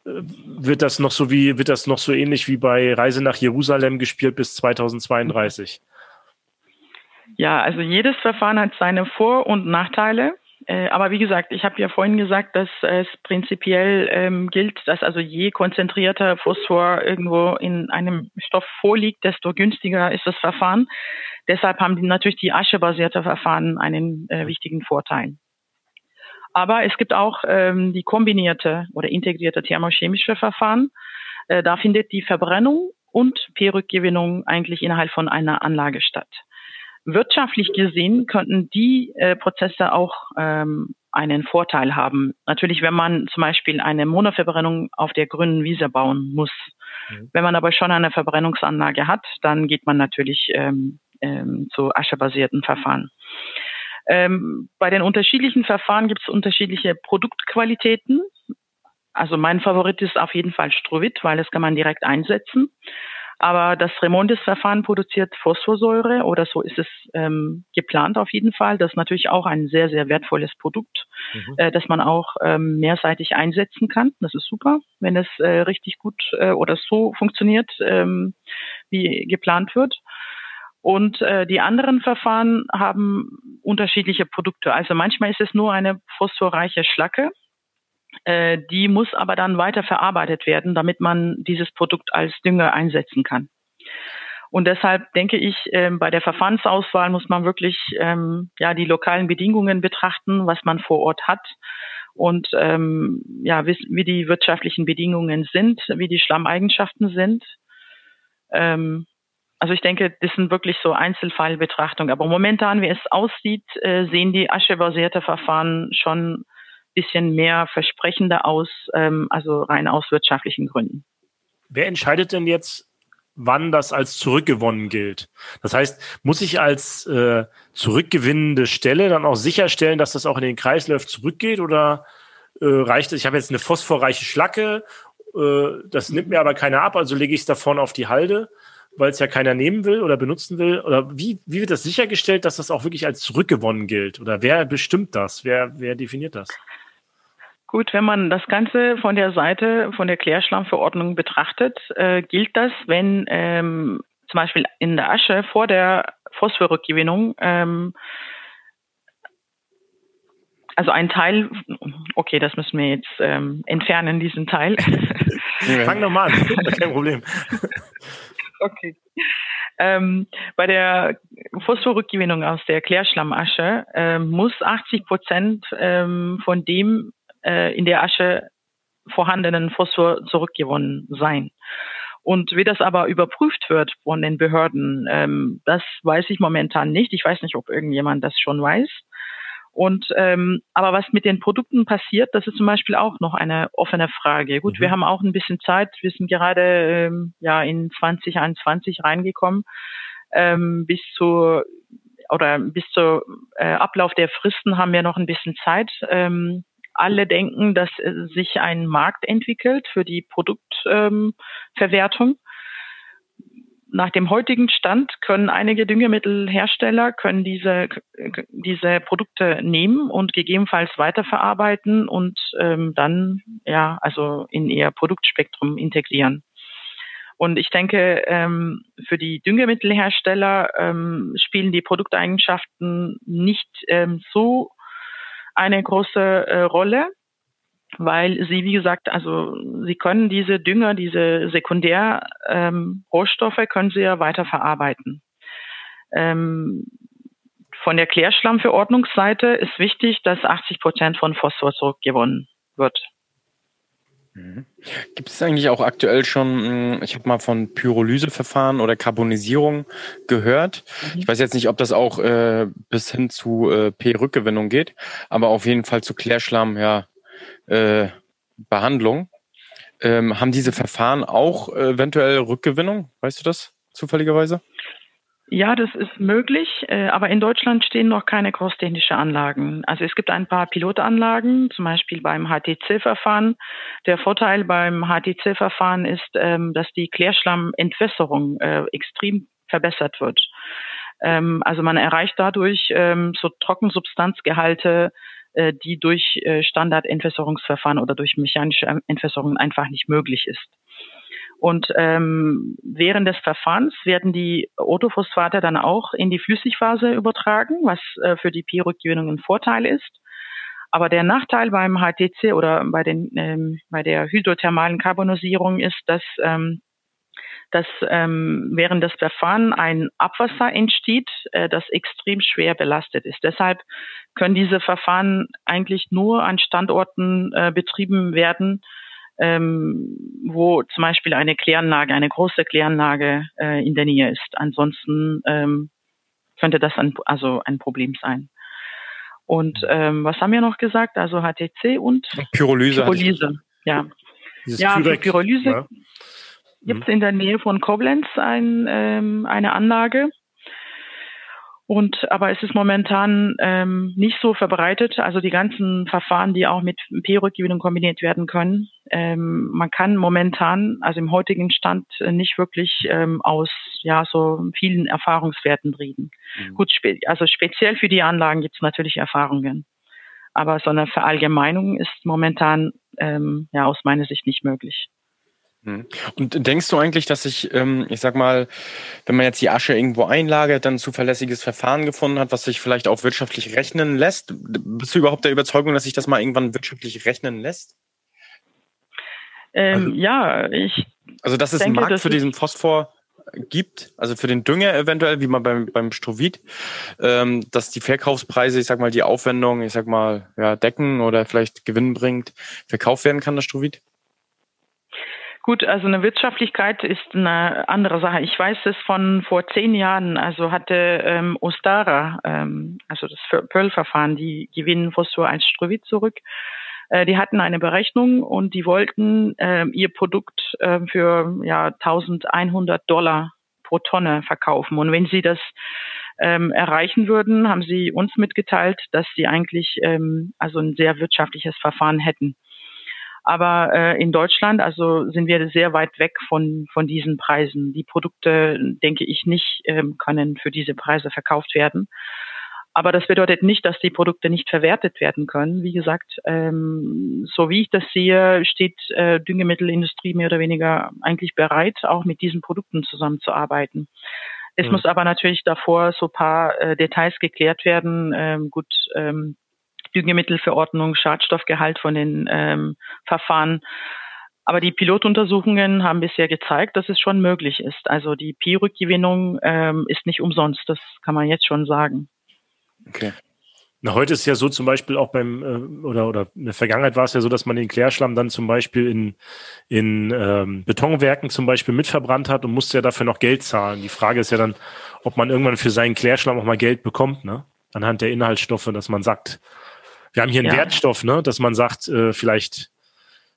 äh, wird das noch so wie, wird das noch so ähnlich wie bei Reise nach Jerusalem gespielt bis 2032? Ja, also jedes Verfahren hat seine Vor- und Nachteile. Äh, aber wie gesagt, ich habe ja vorhin gesagt, dass es prinzipiell ähm, gilt, dass also je konzentrierter Phosphor irgendwo in einem Stoff vorliegt, desto günstiger ist das Verfahren. Deshalb haben die natürlich die aschebasierte Verfahren einen äh, wichtigen Vorteil. Aber es gibt auch ähm, die kombinierte oder integrierte thermochemische Verfahren. Äh, da findet die Verbrennung und P-Rückgewinnung eigentlich innerhalb von einer Anlage statt. Wirtschaftlich gesehen könnten die äh, Prozesse auch ähm, einen Vorteil haben. Natürlich, wenn man zum Beispiel eine Monoverbrennung auf der grünen Wiese bauen muss. Mhm. Wenn man aber schon eine Verbrennungsanlage hat, dann geht man natürlich ähm, ähm, zu aschebasierten Verfahren. Ähm, bei den unterschiedlichen Verfahren gibt es unterschiedliche Produktqualitäten. Also mein Favorit ist auf jeden Fall Strovit, weil das kann man direkt einsetzen. Aber das Remondes-Verfahren produziert Phosphorsäure oder so ist es ähm, geplant auf jeden Fall. Das ist natürlich auch ein sehr, sehr wertvolles Produkt, mhm. äh, das man auch ähm, mehrseitig einsetzen kann. Das ist super, wenn es äh, richtig gut äh, oder so funktioniert, ähm, wie geplant wird. Und äh, die anderen Verfahren haben unterschiedliche Produkte. Also manchmal ist es nur eine phosphorreiche Schlacke, äh, die muss aber dann weiter verarbeitet werden, damit man dieses Produkt als Dünger einsetzen kann. Und deshalb denke ich, ähm, bei der Verfahrensauswahl muss man wirklich ähm, ja die lokalen Bedingungen betrachten, was man vor Ort hat und ähm, ja wie, wie die wirtschaftlichen Bedingungen sind, wie die Schlammeigenschaften sind. Ähm, also ich denke, das sind wirklich so Einzelfallbetrachtungen. Aber momentan, wie es aussieht, äh, sehen die aschebasierte Verfahren schon bisschen mehr versprechender aus, ähm, also rein aus wirtschaftlichen Gründen. Wer entscheidet denn jetzt, wann das als zurückgewonnen gilt? Das heißt, muss ich als äh, zurückgewinnende Stelle dann auch sicherstellen, dass das auch in den Kreislauf zurückgeht oder äh, reicht es? Ich habe jetzt eine phosphorreiche Schlacke, äh, das nimmt mir aber keiner ab, also lege ich es davon auf die Halde weil es ja keiner nehmen will oder benutzen will? Oder wie, wie wird das sichergestellt, dass das auch wirklich als zurückgewonnen gilt? Oder wer bestimmt das? Wer, wer definiert das? Gut, wenn man das Ganze von der Seite von der Klärschlammverordnung betrachtet, äh, gilt das, wenn ähm, zum Beispiel in der Asche vor der Phosphorrückgewinnung ähm, also ein Teil, okay, das müssen wir jetzt ähm, entfernen, diesen Teil. Fang nochmal an, kein Problem. Okay. Ähm, bei der Phosphorrückgewinnung aus der Klärschlammasche äh, muss 80 Prozent ähm, von dem äh, in der Asche vorhandenen Phosphor zurückgewonnen sein. Und wie das aber überprüft wird von den Behörden, ähm, das weiß ich momentan nicht. Ich weiß nicht, ob irgendjemand das schon weiß. Und ähm, aber was mit den Produkten passiert, das ist zum Beispiel auch noch eine offene Frage. Gut, mhm. wir haben auch ein bisschen Zeit. Wir sind gerade ähm, ja in 2021 reingekommen. Ähm, bis zu oder bis zur äh, Ablauf der Fristen haben wir noch ein bisschen Zeit. Ähm, alle denken, dass sich ein Markt entwickelt für die Produktverwertung. Ähm, Nach dem heutigen Stand können einige Düngemittelhersteller können diese, diese Produkte nehmen und gegebenenfalls weiterverarbeiten und ähm, dann ja also in ihr Produktspektrum integrieren. Und ich denke, ähm, für die Düngemittelhersteller ähm, spielen die Produkteigenschaften nicht ähm, so eine große äh, Rolle, weil sie, wie gesagt, also sie können diese Dünger, diese Sekundärrohstoffe, ähm, können sie ja weiter verarbeiten. Ähm, von der Klärschlammverordnungsseite ist wichtig, dass 80 Prozent von Phosphor zurückgewonnen wird. Mhm. Gibt es eigentlich auch aktuell schon, hm, ich habe mal von Pyrolyseverfahren oder Carbonisierung gehört. Mhm. Ich weiß jetzt nicht, ob das auch äh, bis hin zu äh, P-Rückgewinnung geht, aber auf jeden Fall zu Klärschlamm, ja, äh, Behandlung. Ähm, haben diese Verfahren auch eventuell Rückgewinnung? Weißt du das zufälligerweise? Ja, das ist möglich, äh, aber in Deutschland stehen noch keine großtechnische Anlagen. Also es gibt ein paar Pilotanlagen, zum Beispiel beim HTC-Verfahren. Der Vorteil beim HTC-Verfahren ist, ähm, dass die Klärschlammentwässerung äh, extrem verbessert wird. Ähm, also man erreicht dadurch ähm, so Trockensubstanzgehalte, äh, die durch Standardentwässerungsverfahren oder durch mechanische Entwässerung einfach nicht möglich ist. Und ähm, während des Verfahrens werden die Orthophosphate dann auch in die Flüssigphase übertragen, was äh, für die Pyroggewinnung ein Vorteil ist. Aber der Nachteil beim HTC oder bei, den, ähm, bei der hydrothermalen Carbonisierung ist, dass, ähm, dass ähm, während des Verfahrens ein Abwasser entsteht, äh, das extrem schwer belastet ist. Deshalb können diese Verfahren eigentlich nur an Standorten äh, betrieben werden, ähm, wo zum Beispiel eine Kläranlage, eine große Kläranlage äh, in der Nähe ist. Ansonsten ähm, könnte das ein, also ein Problem sein. Und ähm, was haben wir noch gesagt? Also HTC und Pyrolyse. Pyrolyse, ja. Ja, für Pyrolyse ja. gibt es in der Nähe von Koblenz ein, ähm, eine Anlage. Und aber es ist momentan ähm, nicht so verbreitet. Also die ganzen Verfahren, die auch mit P-Rückgewinnung kombiniert werden können. Ähm, man kann momentan, also im heutigen Stand, äh, nicht wirklich ähm, aus ja so vielen Erfahrungswerten reden. Mhm. Gut, spe also speziell für die Anlagen gibt es natürlich Erfahrungen. Aber so eine Verallgemeinung ist momentan ähm, ja aus meiner Sicht nicht möglich. Mhm. Und denkst du eigentlich, dass sich, ähm, ich sag mal, wenn man jetzt die Asche irgendwo einlagert, dann ein zuverlässiges Verfahren gefunden hat, was sich vielleicht auch wirtschaftlich rechnen lässt? Bist du überhaupt der Überzeugung, dass sich das mal irgendwann wirtschaftlich rechnen lässt? Ähm, also, ja, ich. Also, dass es denke, einen Markt für diesen Phosphor gibt, also für den Dünger eventuell, wie man beim, beim Strovit, ähm, dass die Verkaufspreise, ich sag mal, die Aufwendung, ich sag mal, ja, decken oder vielleicht Gewinn bringt, verkauft werden kann, das Strovit? Gut, also eine Wirtschaftlichkeit ist eine andere Sache. Ich weiß es von vor zehn Jahren, also hatte ähm, Ostara, ähm, also das Pearl-Verfahren, die gewinnen Phosphor als Strovit zurück. Äh, die hatten eine Berechnung und die wollten äh, ihr Produkt äh, für ja 1100 Dollar pro Tonne verkaufen. Und wenn sie das ähm, erreichen würden, haben sie uns mitgeteilt, dass sie eigentlich ähm, also ein sehr wirtschaftliches Verfahren hätten. Aber äh, in Deutschland, also sind wir sehr weit weg von, von diesen Preisen. Die Produkte, denke ich, nicht ähm, können für diese Preise verkauft werden. Aber das bedeutet nicht, dass die Produkte nicht verwertet werden können. Wie gesagt, ähm, so wie ich das sehe, steht äh, Düngemittelindustrie mehr oder weniger eigentlich bereit, auch mit diesen Produkten zusammenzuarbeiten. Es mhm. muss aber natürlich davor so paar äh, Details geklärt werden. Ähm, gut, ähm, Düngemittelverordnung, Schadstoffgehalt von den ähm, Verfahren. Aber die Pilotuntersuchungen haben bisher gezeigt, dass es schon möglich ist. Also die Pi-Rückgewinnung ähm, ist nicht umsonst, das kann man jetzt schon sagen. Okay. Na, heute ist ja so zum Beispiel auch beim, äh, oder, oder in der Vergangenheit war es ja so, dass man den Klärschlamm dann zum Beispiel in, in ähm, Betonwerken zum Beispiel mitverbrannt hat und musste ja dafür noch Geld zahlen. Die Frage ist ja dann, ob man irgendwann für seinen Klärschlamm auch mal Geld bekommt, ne? Anhand der Inhaltsstoffe, dass man sagt, wir haben hier einen ja. Wertstoff, ne, dass man sagt, äh, vielleicht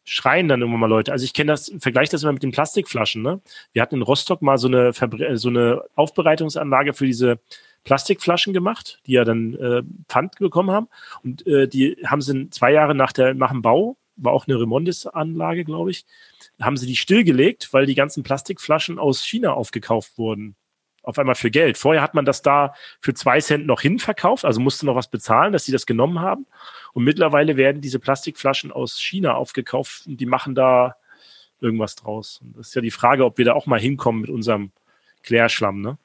schreien dann immer mal Leute. Also ich kenne das, vergleiche das immer mit den Plastikflaschen. Ne? Wir hatten in Rostock mal so eine, Verbre so eine Aufbereitungsanlage für diese Plastikflaschen gemacht, die ja dann äh, Pfand bekommen haben. Und äh, die haben sie zwei Jahre nach, der, nach dem Bau, war auch eine Remondis-Anlage, glaube ich, haben sie die stillgelegt, weil die ganzen Plastikflaschen aus China aufgekauft wurden auf einmal für Geld. Vorher hat man das da für zwei Cent noch hinverkauft, also musste noch was bezahlen, dass sie das genommen haben. Und mittlerweile werden diese Plastikflaschen aus China aufgekauft und die machen da irgendwas draus. Und das ist ja die Frage, ob wir da auch mal hinkommen mit unserem Klärschlamm, ne?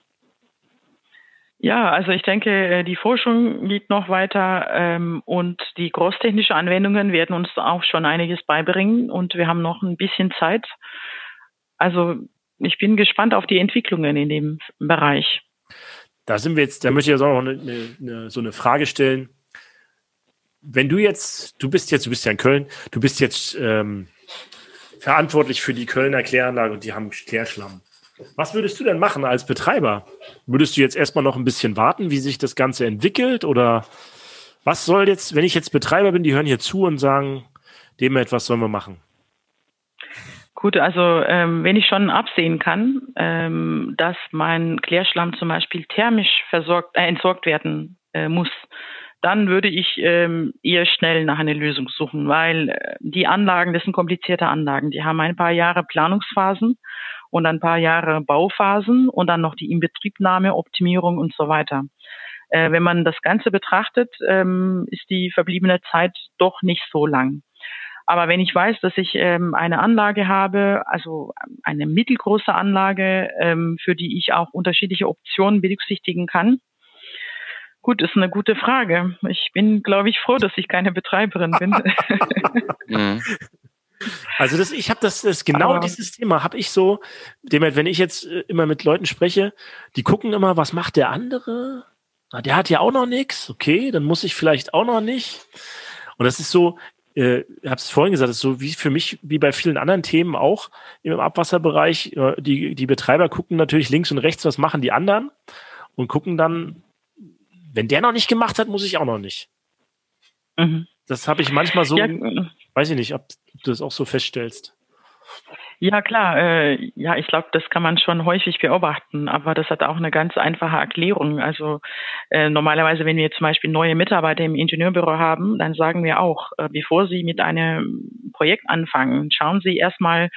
Ja, also ich denke, äh, die Forschung geht noch weiter ähm, und die großtechnischen Anwendungen werden uns auch schon einiges beibringen und wir haben noch ein bisschen Zeit. Also ich bin gespannt auf die Entwicklungen in dem Bereich. Da sind wir jetzt, da möchte ich jetzt auch noch eine, eine, so eine Frage stellen. Wenn du jetzt, du bist jetzt, du bist ja in Köln, du bist jetzt ähm, verantwortlich für die Kölner Kläranlage und die haben Klärschlamm. Was würdest du denn machen als Betreiber? Würdest du jetzt erstmal noch ein bisschen warten, wie sich das Ganze entwickelt? Oder was soll jetzt, wenn ich jetzt Betreiber bin, die hören hier zu und sagen, dem etwas sollen wir machen? Gut, also ähm, wenn ich schon absehen kann, ähm, dass mein Klärschlamm zum Beispiel thermisch versorgt, äh, entsorgt werden äh, muss, dann würde ich ähm, eher schnell nach einer Lösung suchen, weil äh, die Anlagen, das sind komplizierte Anlagen, die haben ein paar Jahre Planungsphasen und ein paar Jahre Bauphasen und dann noch die Inbetriebnahme, Optimierung und so weiter. Äh, wenn man das Ganze betrachtet, ähm, ist die verbliebene Zeit doch nicht so lang. Aber wenn ich weiß, dass ich ähm, eine Anlage habe, also eine mittelgroße Anlage, ähm, für die ich auch unterschiedliche Optionen berücksichtigen kann, Gut, ist eine gute Frage. Ich bin, glaube ich, froh, dass ich keine Betreiberin bin. Mhm. Also das, ich habe das, das genau Aber dieses Thema habe ich so, dem, wenn ich jetzt äh, immer mit Leuten spreche, die gucken immer, was macht der andere? Na, der hat ja auch noch nichts, okay, dann muss ich vielleicht auch noch nicht. Und das ist so, äh, habe es vorhin gesagt, ist so wie für mich, wie bei vielen anderen Themen auch im Abwasserbereich. Äh, die, die Betreiber gucken natürlich links und rechts, was machen die anderen und gucken dann, wenn der noch nicht gemacht hat, muss ich auch noch nicht. Mhm. Das habe ich manchmal so, ja. weiß ich nicht, ob, ob du das auch so feststellst. Ja, klar. Äh, ja, ich glaube, das kann man schon häufig beobachten, aber das hat auch eine ganz einfache Erklärung. Also äh, normalerweise, wenn wir zum Beispiel neue Mitarbeiter im Ingenieurbüro haben, dann sagen wir auch, äh, bevor Sie mit einem Projekt anfangen, schauen Sie erstmal,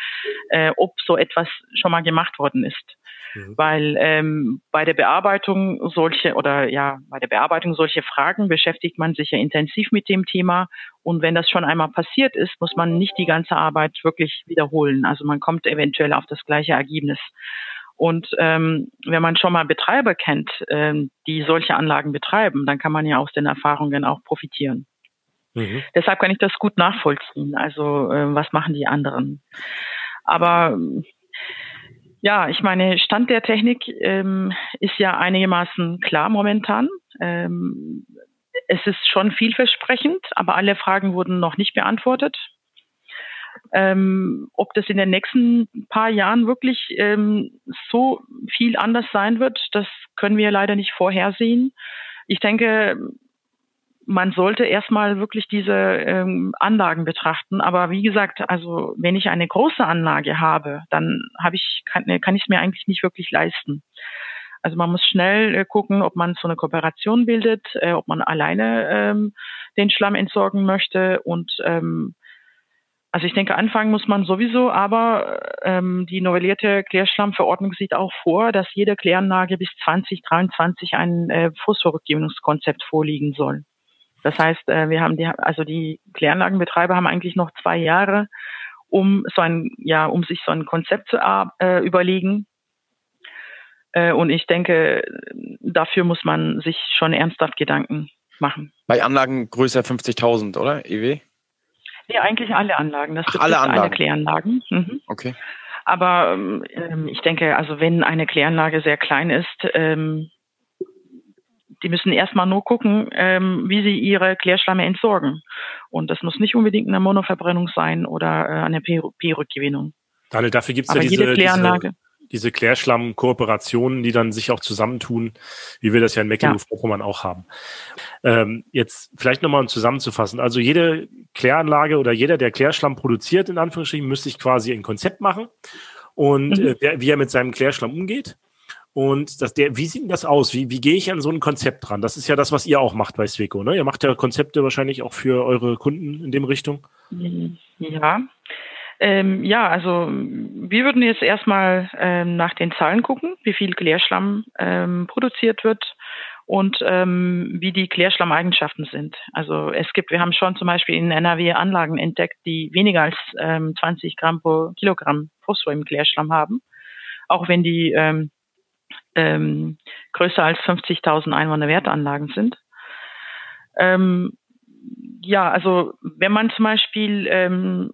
äh, ob so etwas schon mal gemacht worden ist. Mhm. Weil ähm, bei der Bearbeitung solche oder ja, bei der Bearbeitung solcher Fragen beschäftigt man sich ja intensiv mit dem Thema. Und wenn das schon einmal passiert ist, muss man nicht die ganze Arbeit wirklich wiederholen. Also man kommt eventuell auf das gleiche Ergebnis. Und ähm, wenn man schon mal Betreiber kennt, ähm, die solche Anlagen betreiben, dann kann man ja aus den Erfahrungen auch profitieren. Mhm. Deshalb kann ich das gut nachvollziehen. Also äh, was machen die anderen? Aber ja, ich meine, Stand der Technik ähm, ist ja einigermaßen klar momentan. Ähm, es ist schon vielversprechend, aber alle Fragen wurden noch nicht beantwortet. Ähm, ob das in den nächsten paar Jahren wirklich ähm, so viel anders sein wird, das können wir leider nicht vorhersehen. Ich denke, man sollte erstmal wirklich diese ähm, Anlagen betrachten. Aber wie gesagt, also wenn ich eine große Anlage habe, dann habe ich kann, kann ich es mir eigentlich nicht wirklich leisten. Also man muss schnell äh, gucken, ob man so eine Kooperation bildet, äh, ob man alleine ähm, den Schlamm entsorgen möchte und ähm, also ich denke, anfangen muss man sowieso, aber ähm, die novellierte Klärschlammverordnung sieht auch vor, dass jede Kläranlage bis 2023 ein äh, Phosphorrückgewinnungskonzept vorliegen soll. Das heißt, äh, wir haben die, also die Kläranlagenbetreiber haben eigentlich noch zwei Jahre, um so ein, ja, um sich so ein Konzept zu äh, überlegen. Äh, und ich denke, dafür muss man sich schon ernsthaft Gedanken machen. Bei Anlagen größer 50.000, oder, EW? Nee, eigentlich alle Anlagen. Das Ach, alle Anlagen. alle Kläranlagen. Mhm. Okay. Aber ähm, ich denke, also wenn eine Kläranlage sehr klein ist, ähm, die müssen erstmal nur gucken, ähm, wie sie ihre Klärschlamme entsorgen. Und das muss nicht unbedingt eine Monoverbrennung sein oder äh, eine P-Rückgewinnung. Daniel, dafür gibt es ja diese, diese, diese Klärschlamm-Kooperationen, die dann sich auch zusammentun, wie wir das ja in Mecklenburg-Vorpommern ja. auch haben. Ähm, jetzt vielleicht nochmal um zusammenzufassen. Also jede Kläranlage oder jeder, der Klärschlamm produziert, in Anführungsstrichen, müsste sich quasi ein Konzept machen und mhm. äh, wie er mit seinem Klärschlamm umgeht. Und das, der, wie sieht denn das aus? Wie, wie gehe ich an so ein Konzept dran? Das ist ja das, was ihr auch macht bei Sweco, ne? Ihr macht ja Konzepte wahrscheinlich auch für eure Kunden in dem Richtung. Ja. Ähm, ja, also wir würden jetzt erstmal ähm, nach den Zahlen gucken, wie viel Klärschlamm ähm, produziert wird und ähm, wie die Klärschlammeigenschaften sind. Also es gibt, wir haben schon zum Beispiel in NRW Anlagen entdeckt, die weniger als ähm, 20 Gramm pro Kilogramm Phosphor im Klärschlamm haben, auch wenn die ähm, größer als 50.000 Einwohner Wertanlagen sind. Ähm, ja, also wenn man zum Beispiel, ähm,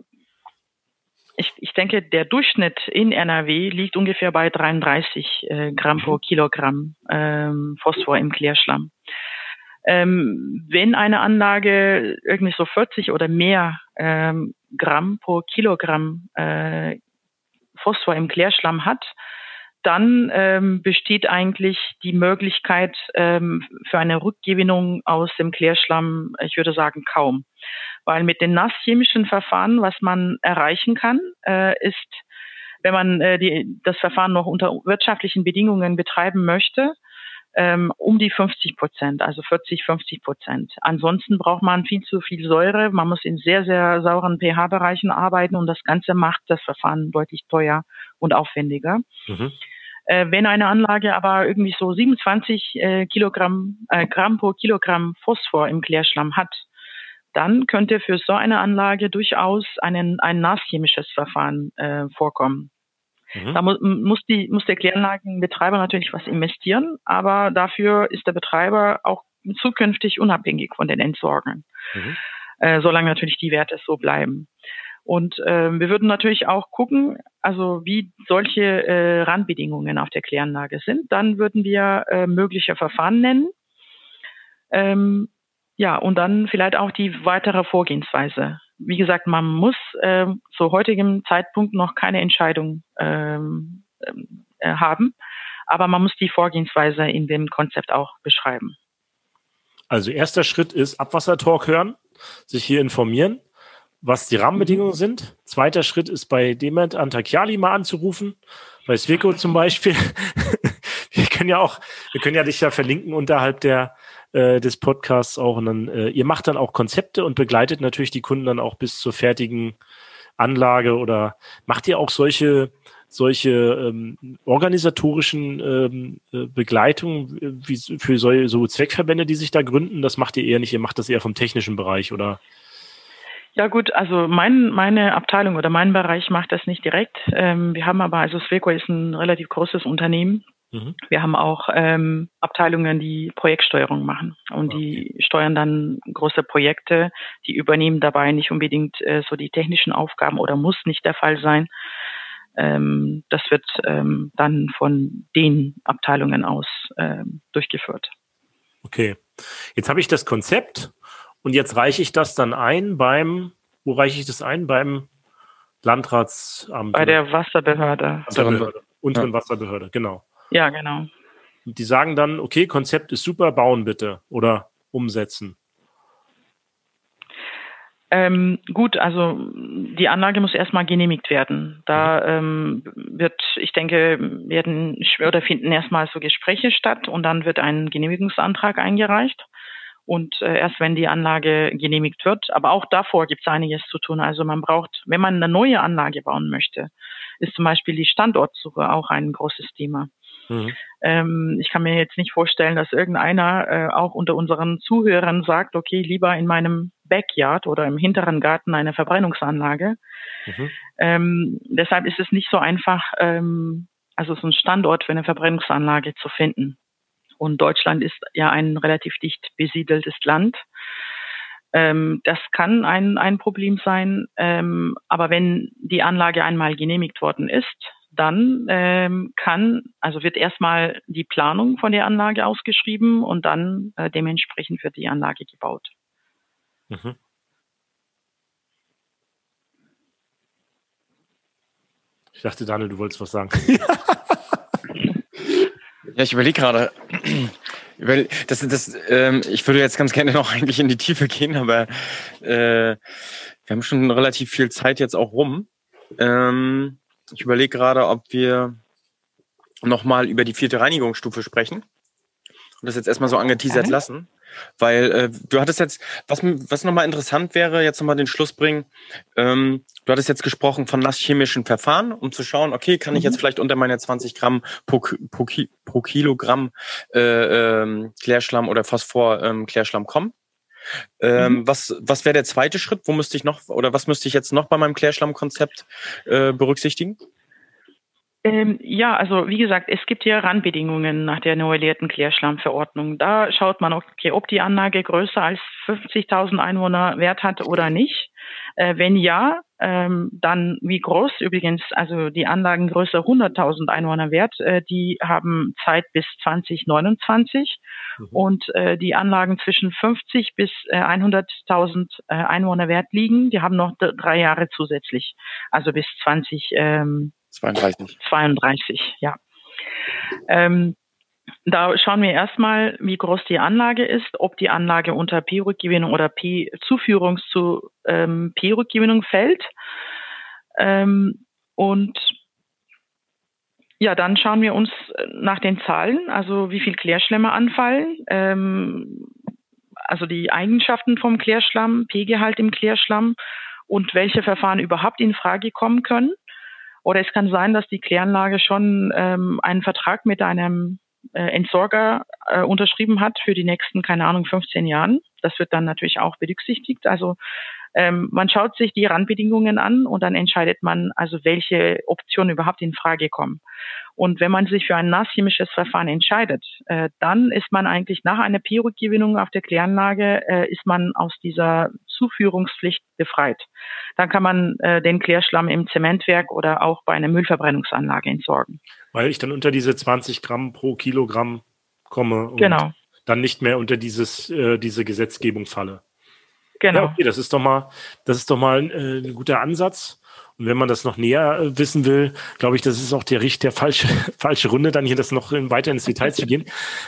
ich, ich denke, der Durchschnitt in NRW liegt ungefähr bei 33 äh, Gramm pro Kilogramm ähm, Phosphor im Klärschlamm. Ähm, wenn eine Anlage irgendwie so 40 oder mehr ähm, Gramm pro Kilogramm äh, Phosphor im Klärschlamm hat, dann ähm, besteht eigentlich die Möglichkeit ähm, für eine Rückgewinnung aus dem Klärschlamm, ich würde sagen, kaum. Weil mit den nasschemischen Verfahren, was man erreichen kann, äh, ist, wenn man äh, die, das Verfahren noch unter wirtschaftlichen Bedingungen betreiben möchte, ähm, um die 50 Prozent, also 40, 50 Prozent. Ansonsten braucht man viel zu viel Säure. Man muss in sehr, sehr sauren pH-Bereichen arbeiten und das Ganze macht das Verfahren deutlich teuer und aufwendiger. Mhm. Äh, wenn eine Anlage aber irgendwie so 27 äh, Kilogramm, äh, Gramm pro Kilogramm Phosphor im Klärschlamm hat, dann könnte für so eine Anlage durchaus einen, ein nasschemisches Verfahren äh, vorkommen. Mhm. Da mu muss, die, muss der Kläranlagenbetreiber natürlich was investieren, aber dafür ist der Betreiber auch zukünftig unabhängig von den Entsorgern, mhm. äh, solange natürlich die Werte so bleiben. Und äh, wir würden natürlich auch gucken, also wie solche äh, Randbedingungen auf der Kläranlage sind. Dann würden wir äh, mögliche Verfahren nennen. Ähm, ja, und dann vielleicht auch die weitere Vorgehensweise. Wie gesagt, man muss äh, zu heutigem Zeitpunkt noch keine Entscheidung ähm, äh, haben, aber man muss die Vorgehensweise in dem Konzept auch beschreiben. Also erster Schritt ist Abwassertalk hören, sich hier informieren was die Rahmenbedingungen sind. Zweiter Schritt ist bei Dement Antakiali mal anzurufen, bei Sweco zum Beispiel. wir können ja auch, wir können ja dich ja verlinken unterhalb der äh, des Podcasts auch. Und dann, äh, ihr macht dann auch Konzepte und begleitet natürlich die Kunden dann auch bis zur fertigen Anlage oder macht ihr auch solche solche ähm, organisatorischen ähm, äh, Begleitungen wie für so, so Zweckverbände, die sich da gründen? Das macht ihr eher nicht, ihr macht das eher vom technischen Bereich, oder? Ja gut, also mein, meine Abteilung oder mein Bereich macht das nicht direkt. Ähm, wir haben aber, also Sweco ist ein relativ großes Unternehmen. Mhm. Wir haben auch ähm, Abteilungen, die Projektsteuerung machen und okay. die steuern dann große Projekte. Die übernehmen dabei nicht unbedingt äh, so die technischen Aufgaben oder muss nicht der Fall sein. Ähm, das wird ähm, dann von den Abteilungen aus ähm, durchgeführt. Okay, jetzt habe ich das Konzept und jetzt reiche ich das dann ein beim, wo reiche ich das ein? Beim Landratsamt? Bei der Wasserbehörde. Wasserbehörde. Unteren ja. Wasserbehörde, genau. Ja, genau. Und die sagen dann, okay, Konzept ist super, bauen bitte oder umsetzen. Ähm, gut, also die Anlage muss erstmal genehmigt werden. Da ähm, wird, ich denke, werden oder finden erstmal so Gespräche statt und dann wird ein Genehmigungsantrag eingereicht. Und äh, erst wenn die Anlage genehmigt wird, aber auch davor gibt es einiges zu tun. Also man braucht, wenn man eine neue Anlage bauen möchte, ist zum Beispiel die Standortsuche auch ein großes Thema. Mhm. Ähm, ich kann mir jetzt nicht vorstellen, dass irgendeiner äh, auch unter unseren Zuhörern sagt, okay, lieber in meinem Backyard oder im hinteren Garten eine Verbrennungsanlage. Mhm. Ähm, deshalb ist es nicht so einfach, ähm, also so einen Standort für eine Verbrennungsanlage zu finden. Und Deutschland ist ja ein relativ dicht besiedeltes Land. Ähm, das kann ein, ein Problem sein. Ähm, aber wenn die Anlage einmal genehmigt worden ist, dann ähm, kann, also wird erstmal die Planung von der Anlage ausgeschrieben und dann äh, dementsprechend wird die Anlage gebaut. Mhm. Ich dachte, Daniel, du wolltest was sagen. Ja, ich überlege gerade. Das, das, ähm, ich würde jetzt ganz gerne noch eigentlich in die Tiefe gehen, aber äh, wir haben schon relativ viel Zeit jetzt auch rum. Ähm, ich überlege gerade, ob wir nochmal über die vierte Reinigungsstufe sprechen und das jetzt erstmal so angeteasert mhm. lassen. Weil äh, du hattest jetzt, was, was nochmal interessant wäre, jetzt nochmal den Schluss bringen, ähm, du hattest jetzt gesprochen von nasschemischen Verfahren, um zu schauen, okay, kann ich jetzt mhm. vielleicht unter meine 20 Gramm pro, pro, pro Kilogramm äh, ähm, Klärschlamm oder Phosphor ähm, Klärschlamm kommen. Ähm, mhm. Was, was wäre der zweite Schritt? Wo müsste ich noch oder was müsste ich jetzt noch bei meinem Klärschlammkonzept äh, berücksichtigen? Ähm, ja, also wie gesagt, es gibt ja Randbedingungen nach der novellierten Klärschlammverordnung. Da schaut man, okay, ob die Anlage größer als 50.000 Einwohner Wert hat oder nicht. Äh, wenn ja, ähm, dann wie groß übrigens, also die Anlagen größer 100.000 Einwohner Wert, äh, die haben Zeit bis 2029 mhm. und äh, die Anlagen zwischen 50 bis äh, 100.000 äh, Einwohner Wert liegen, die haben noch drei Jahre zusätzlich, also bis 20 ähm, 32. 32, ja. Ähm, da schauen wir erstmal, wie groß die Anlage ist, ob die Anlage unter P-Rückgewinnung oder P-Zuführung zu ähm, P-Rückgewinnung fällt. Ähm, und ja, dann schauen wir uns nach den Zahlen, also wie viel Klärschlämme anfallen, ähm, also die Eigenschaften vom Klärschlamm, P-Gehalt im Klärschlamm und welche Verfahren überhaupt in Frage kommen können. Oder es kann sein, dass die Kläranlage schon ähm, einen Vertrag mit einem äh, Entsorger äh, unterschrieben hat für die nächsten, keine Ahnung, 15 Jahren. Das wird dann natürlich auch berücksichtigt. Also ähm, man schaut sich die Randbedingungen an und dann entscheidet man, also welche Optionen überhaupt in Frage kommen. Und wenn man sich für ein nasschemisches Verfahren entscheidet, äh, dann ist man eigentlich nach einer P-Rückgewinnung auf der Kläranlage, äh, ist man aus dieser Zuführungspflicht befreit. Dann kann man äh, den Klärschlamm im Zementwerk oder auch bei einer Müllverbrennungsanlage entsorgen. Weil ich dann unter diese 20 Gramm pro Kilogramm komme und genau. dann nicht mehr unter dieses, äh, diese Gesetzgebung falle. Genau. Ja, okay, das ist doch mal, das ist doch mal äh, ein guter Ansatz. Und wenn man das noch näher äh, wissen will, glaube ich, das ist auch der Richt der falsche, falsche Runde, dann hier das noch weiter ins Detail zu gehen.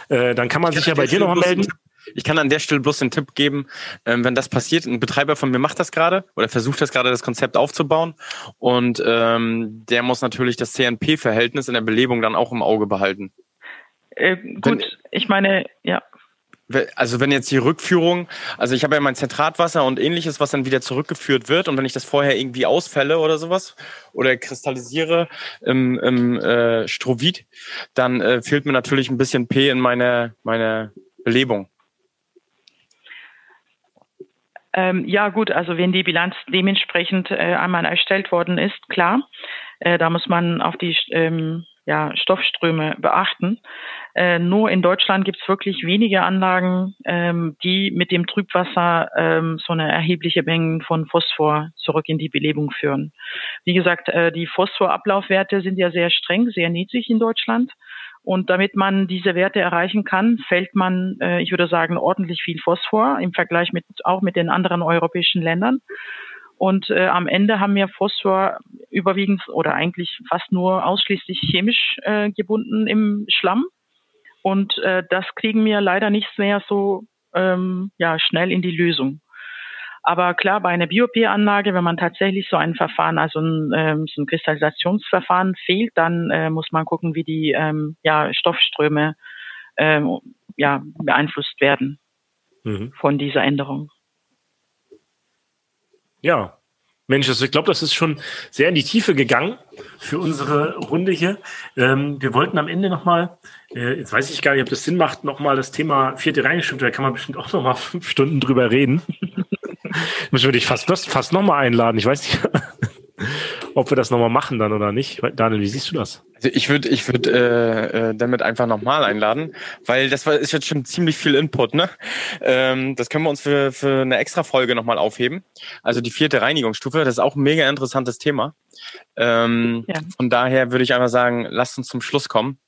Äh, dann kann man sich ja bei dir noch melden. Ich kann an der Stelle bloß den Tipp geben, ähm, wenn das passiert, ein Betreiber von mir macht das gerade oder versucht das gerade, das Konzept aufzubauen und ähm, der muss natürlich das CNP-Verhältnis in der Belebung dann auch im Auge behalten. Äh, gut, wenn, ich meine, ja also wenn jetzt die Rückführung, also ich habe ja mein Zentratwasser und ähnliches, was dann wieder zurückgeführt wird und wenn ich das vorher irgendwie ausfälle oder sowas oder kristallisiere im, im äh, Strovit, dann äh, fehlt mir natürlich ein bisschen P in meiner meine Belebung. Ähm, ja gut, also wenn die Bilanz dementsprechend äh, einmal erstellt worden ist, klar, äh, da muss man auf die ähm, ja, Stoffströme beachten. Äh, nur in Deutschland gibt es wirklich wenige Anlagen, ähm, die mit dem Trübwasser ähm, so eine erhebliche Menge von Phosphor zurück in die Belebung führen. Wie gesagt, äh, die Phosphorablaufwerte sind ja sehr streng, sehr niedrig in Deutschland. Und damit man diese Werte erreichen kann, fällt man, äh, ich würde sagen, ordentlich viel Phosphor im Vergleich mit auch mit den anderen europäischen Ländern. Und äh, am Ende haben wir Phosphor überwiegend oder eigentlich fast nur ausschließlich chemisch äh, gebunden im Schlamm. Und äh, das kriegen wir leider nicht mehr so ähm, ja, schnell in die Lösung. Aber klar, bei einer BioP-Anlage, wenn man tatsächlich so ein Verfahren, also ein, ähm, so ein Kristallisationsverfahren fehlt, dann äh, muss man gucken, wie die ähm, ja, Stoffströme ähm, ja, beeinflusst werden mhm. von dieser Änderung. Ja, Mensch, also ich glaube, das ist schon sehr in die Tiefe gegangen für unsere Runde hier. Ähm, wir wollten am Ende nochmal, äh, jetzt weiß ich gar nicht, ob das Sinn macht, nochmal das Thema vierte reingestimmt, da kann man bestimmt auch nochmal fünf Stunden drüber reden. Müssen wir dich fast, fast nochmal einladen. Ich weiß nicht, ob wir das nochmal machen dann oder nicht. Daniel, wie siehst du das? Also ich würde ich würd, äh, äh, damit einfach nochmal einladen, weil das war, ist jetzt schon ziemlich viel Input. Ne? Ähm, das können wir uns für, für eine extra Folge nochmal aufheben. Also die vierte Reinigungsstufe, das ist auch ein mega interessantes Thema. Ähm, ja. Von daher würde ich einfach sagen, lasst uns zum Schluss kommen.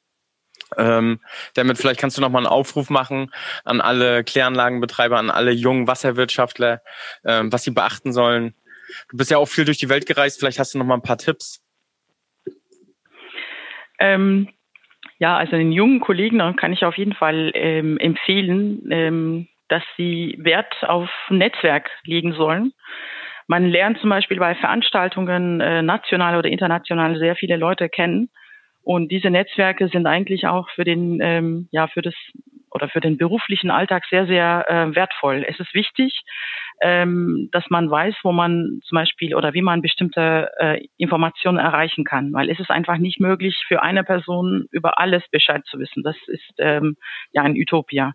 Ähm, damit vielleicht kannst du nochmal einen Aufruf machen an alle Kläranlagenbetreiber, an alle jungen Wasserwirtschaftler, ähm, was sie beachten sollen. Du bist ja auch viel durch die Welt gereist, vielleicht hast du noch mal ein paar Tipps. Ähm, ja, also den jungen Kollegen kann ich auf jeden Fall ähm, empfehlen, ähm, dass sie Wert auf Netzwerk legen sollen. Man lernt zum Beispiel bei Veranstaltungen äh, national oder international sehr viele Leute kennen. Und diese Netzwerke sind eigentlich auch für den, ähm, ja, für das oder für den beruflichen Alltag sehr, sehr äh, wertvoll. Es ist wichtig, ähm, dass man weiß, wo man zum Beispiel oder wie man bestimmte äh, Informationen erreichen kann, weil es ist einfach nicht möglich für eine Person über alles Bescheid zu wissen. Das ist ähm, ja ein Utopia.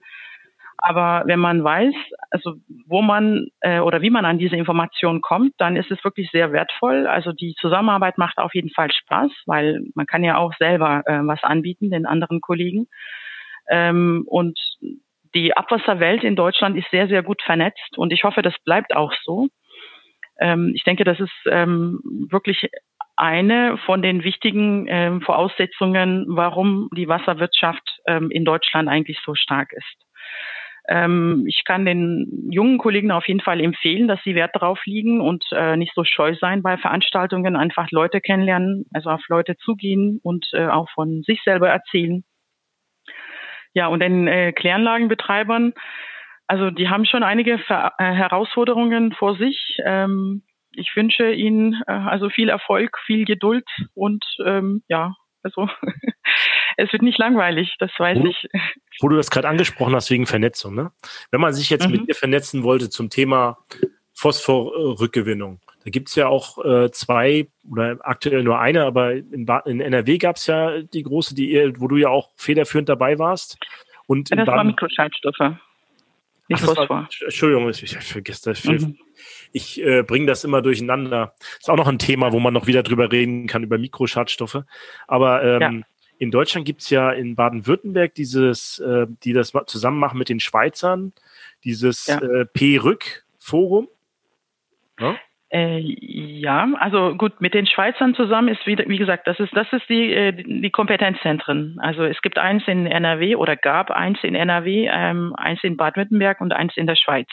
Aber wenn man weiß, also wo man äh, oder wie man an diese Informationen kommt, dann ist es wirklich sehr wertvoll. Also die Zusammenarbeit macht auf jeden Fall Spaß, weil man kann ja auch selber äh, was anbieten den anderen Kollegen. Ähm, und die Abwasserwelt in Deutschland ist sehr, sehr gut vernetzt und ich hoffe, das bleibt auch so. Ähm, ich denke, das ist ähm, wirklich eine von den wichtigen ähm, Voraussetzungen, warum die Wasserwirtschaft ähm, in Deutschland eigentlich so stark ist. Ähm, ich kann den jungen Kollegen auf jeden Fall empfehlen, dass sie Wert darauf liegen und äh, nicht so scheu sein bei Veranstaltungen, einfach Leute kennenlernen, also auf Leute zugehen und äh, auch von sich selber erzählen. Ja, und den äh, Kläranlagenbetreibern, also die haben schon einige Ver äh, Herausforderungen vor sich. Ähm, ich wünsche ihnen äh, also viel Erfolg, viel Geduld und ähm, ja, also es wird nicht langweilig, das weiß wo, ich. Wo du das gerade angesprochen hast wegen Vernetzung, ne? Wenn man sich jetzt mhm. mit dir vernetzen wollte zum Thema Phosphorrückgewinnung, da gibt's ja auch äh, zwei oder aktuell nur eine, aber in, in NRW gab's ja die große, die, wo du ja auch federführend dabei warst. Und ja, das war Mikroschaltstoffe. Nicht Ach, Phosphor. War, Entschuldigung, ich, ich vergesse das. Mhm. Ich äh, bringe das immer durcheinander. Ist auch noch ein Thema, wo man noch wieder drüber reden kann, über Mikroschadstoffe. Aber ähm, ja. In Deutschland gibt's ja in Baden-Württemberg dieses, äh, die das zusammen machen mit den Schweizern, dieses ja. äh, P-Rück-Forum. Ja? Äh, ja, also gut, mit den Schweizern zusammen ist wieder, wie gesagt, das ist, das ist die, äh, die Kompetenzzentren. Also es gibt eins in NRW oder gab eins in NRW, ähm, eins in Baden-Württemberg und eins in der Schweiz.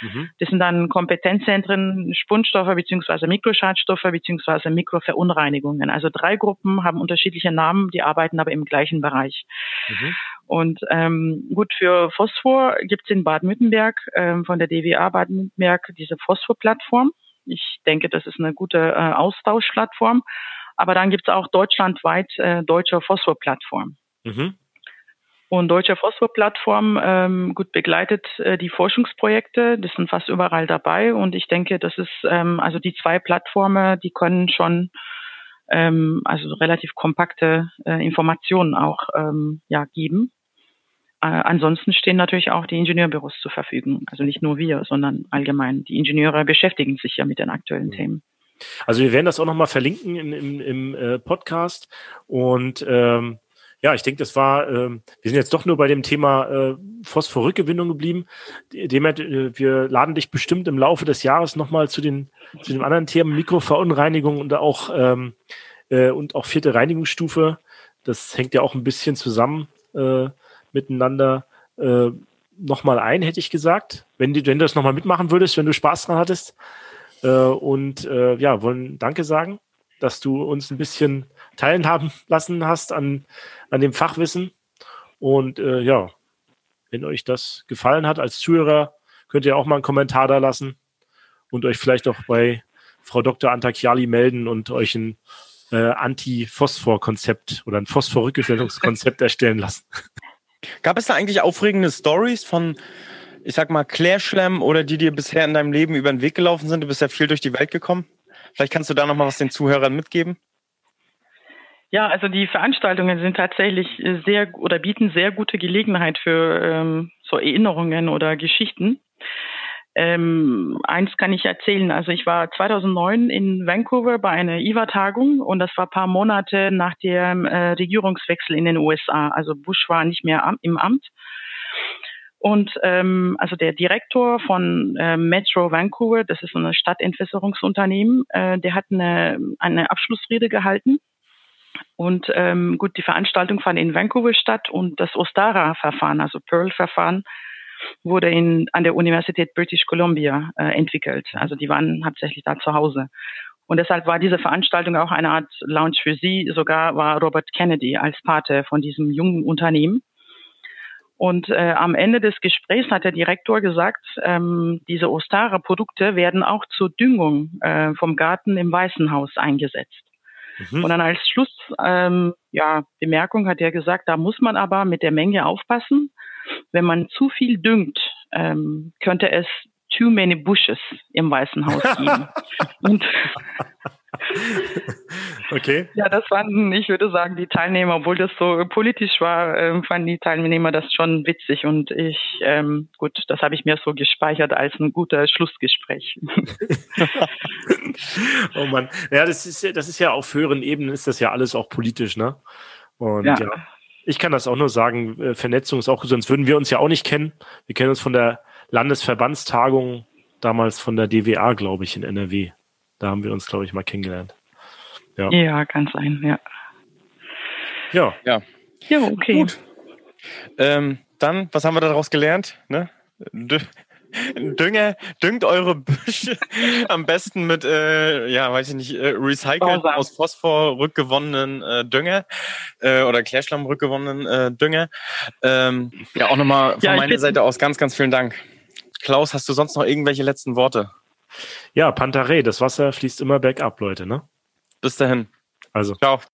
Mhm. Das sind dann Kompetenzzentren, Spundstoffe beziehungsweise Mikroschadstoffe beziehungsweise Mikroverunreinigungen. Also drei Gruppen haben unterschiedliche Namen, die arbeiten aber im gleichen Bereich. Mhm. Und ähm, gut, für Phosphor gibt es in Baden-Württemberg ähm, von der DWA Baden-Württemberg diese Phosphor-Plattform. Ich denke, das ist eine gute äh, Austauschplattform. Aber dann gibt es auch deutschlandweit äh, deutsche Phosphor-Plattform. Mhm. Und Deutsche Phosphor-Plattform ähm, gut begleitet äh, die Forschungsprojekte. Das sind fast überall dabei. Und ich denke, das ist ähm, also die zwei Plattformen, die können schon ähm, also relativ kompakte äh, Informationen auch ähm, ja geben. Äh, ansonsten stehen natürlich auch die Ingenieurbüros zur Verfügung. Also nicht nur wir, sondern allgemein. Die Ingenieure beschäftigen sich ja mit den aktuellen mhm. Themen. Also wir werden das auch nochmal verlinken in, in, im äh, Podcast und ähm, ja, ich denke, das war, ähm, wir sind jetzt doch nur bei dem Thema äh, Phosphorrückgewinnung geblieben. Dem, äh, wir laden dich bestimmt im Laufe des Jahres nochmal zu den, zu den anderen Themen Mikroverunreinigung und auch, ähm, äh, und auch vierte Reinigungsstufe. Das hängt ja auch ein bisschen zusammen äh, miteinander. Äh, nochmal ein, hätte ich gesagt. Wenn, die, wenn du das nochmal mitmachen würdest, wenn du Spaß dran hattest. Äh, und äh, ja, wollen Danke sagen, dass du uns ein bisschen teilhaben lassen hast an, an dem Fachwissen. Und äh, ja, wenn euch das gefallen hat als Zuhörer, könnt ihr auch mal einen Kommentar da lassen und euch vielleicht auch bei Frau Dr. Antakiali melden und euch ein äh, Anti-Phosphor-Konzept oder ein Phosphor-Rückgestellungskonzept erstellen lassen. Gab es da eigentlich aufregende Stories von, ich sag mal, Klärschlemm oder die dir bisher in deinem Leben über den Weg gelaufen sind? Du bist ja viel durch die Welt gekommen. Vielleicht kannst du da noch mal was den Zuhörern mitgeben. Ja, also die Veranstaltungen sind tatsächlich sehr oder bieten sehr gute Gelegenheit für ähm, so Erinnerungen oder Geschichten. Ähm, eins kann ich erzählen. Also ich war 2009 in Vancouver bei einer IWA-Tagung und das war paar Monate nach dem äh, Regierungswechsel in den USA. Also Bush war nicht mehr am, im Amt. Und ähm, also der Direktor von äh, Metro Vancouver, das ist so ein Stadtentwässerungsunternehmen, äh, der hat eine, eine Abschlussrede gehalten und ähm, gut, die Veranstaltung fand in Vancouver statt und das Ostara-Verfahren, also Pearl-Verfahren, wurde in, an der Universität British Columbia äh, entwickelt. Also die waren hauptsächlich da zu Hause. Und deshalb war diese Veranstaltung auch eine Art Lounge für sie. Sogar war Robert Kennedy als Pate von diesem jungen Unternehmen. Und äh, am Ende des Gesprächs hat der Direktor gesagt, ähm, diese Ostara-Produkte werden auch zur Düngung äh, vom Garten im Weißen Haus eingesetzt. Mhm. Und dann als Schluss, ähm, ja, Bemerkung hat er gesagt, da muss man aber mit der Menge aufpassen. Wenn man zu viel düngt, ähm, könnte es too many bushes im Weißen Haus geben. Und okay. Ja, das fanden, ich würde sagen, die Teilnehmer, obwohl das so politisch war, äh, fanden die Teilnehmer das schon witzig und ich, ähm, gut, das habe ich mir so gespeichert als ein guter Schlussgespräch. oh Mann. Ja, das ist, das ist ja auf höheren Ebenen ist das ja alles auch politisch, ne? Und ja. ja. Ich kann das auch nur sagen, äh, Vernetzung ist auch, sonst würden wir uns ja auch nicht kennen. Wir kennen uns von der Landesverbandstagung damals von der DWA, glaube ich, in NRW. Da haben wir uns, glaube ich, mal kennengelernt. Ja, ja kann sein, ja. Ja. Ja, ja okay. Gut. Ähm, dann, was haben wir daraus gelernt? Ne? Dünger, düngt eure Büsche am besten mit, äh, ja, weiß ich nicht, äh, recycelt aus Phosphor rückgewonnenen äh, Dünger äh, oder Klärschlamm rückgewonnenen äh, Dünger. Ähm, ja, auch nochmal von ja, meiner Seite aus ganz, ganz vielen Dank. Klaus, hast du sonst noch irgendwelche letzten Worte? Ja, Pantarei, das Wasser fließt immer bergab, Leute, ne? Bis dahin. Also. Ciao.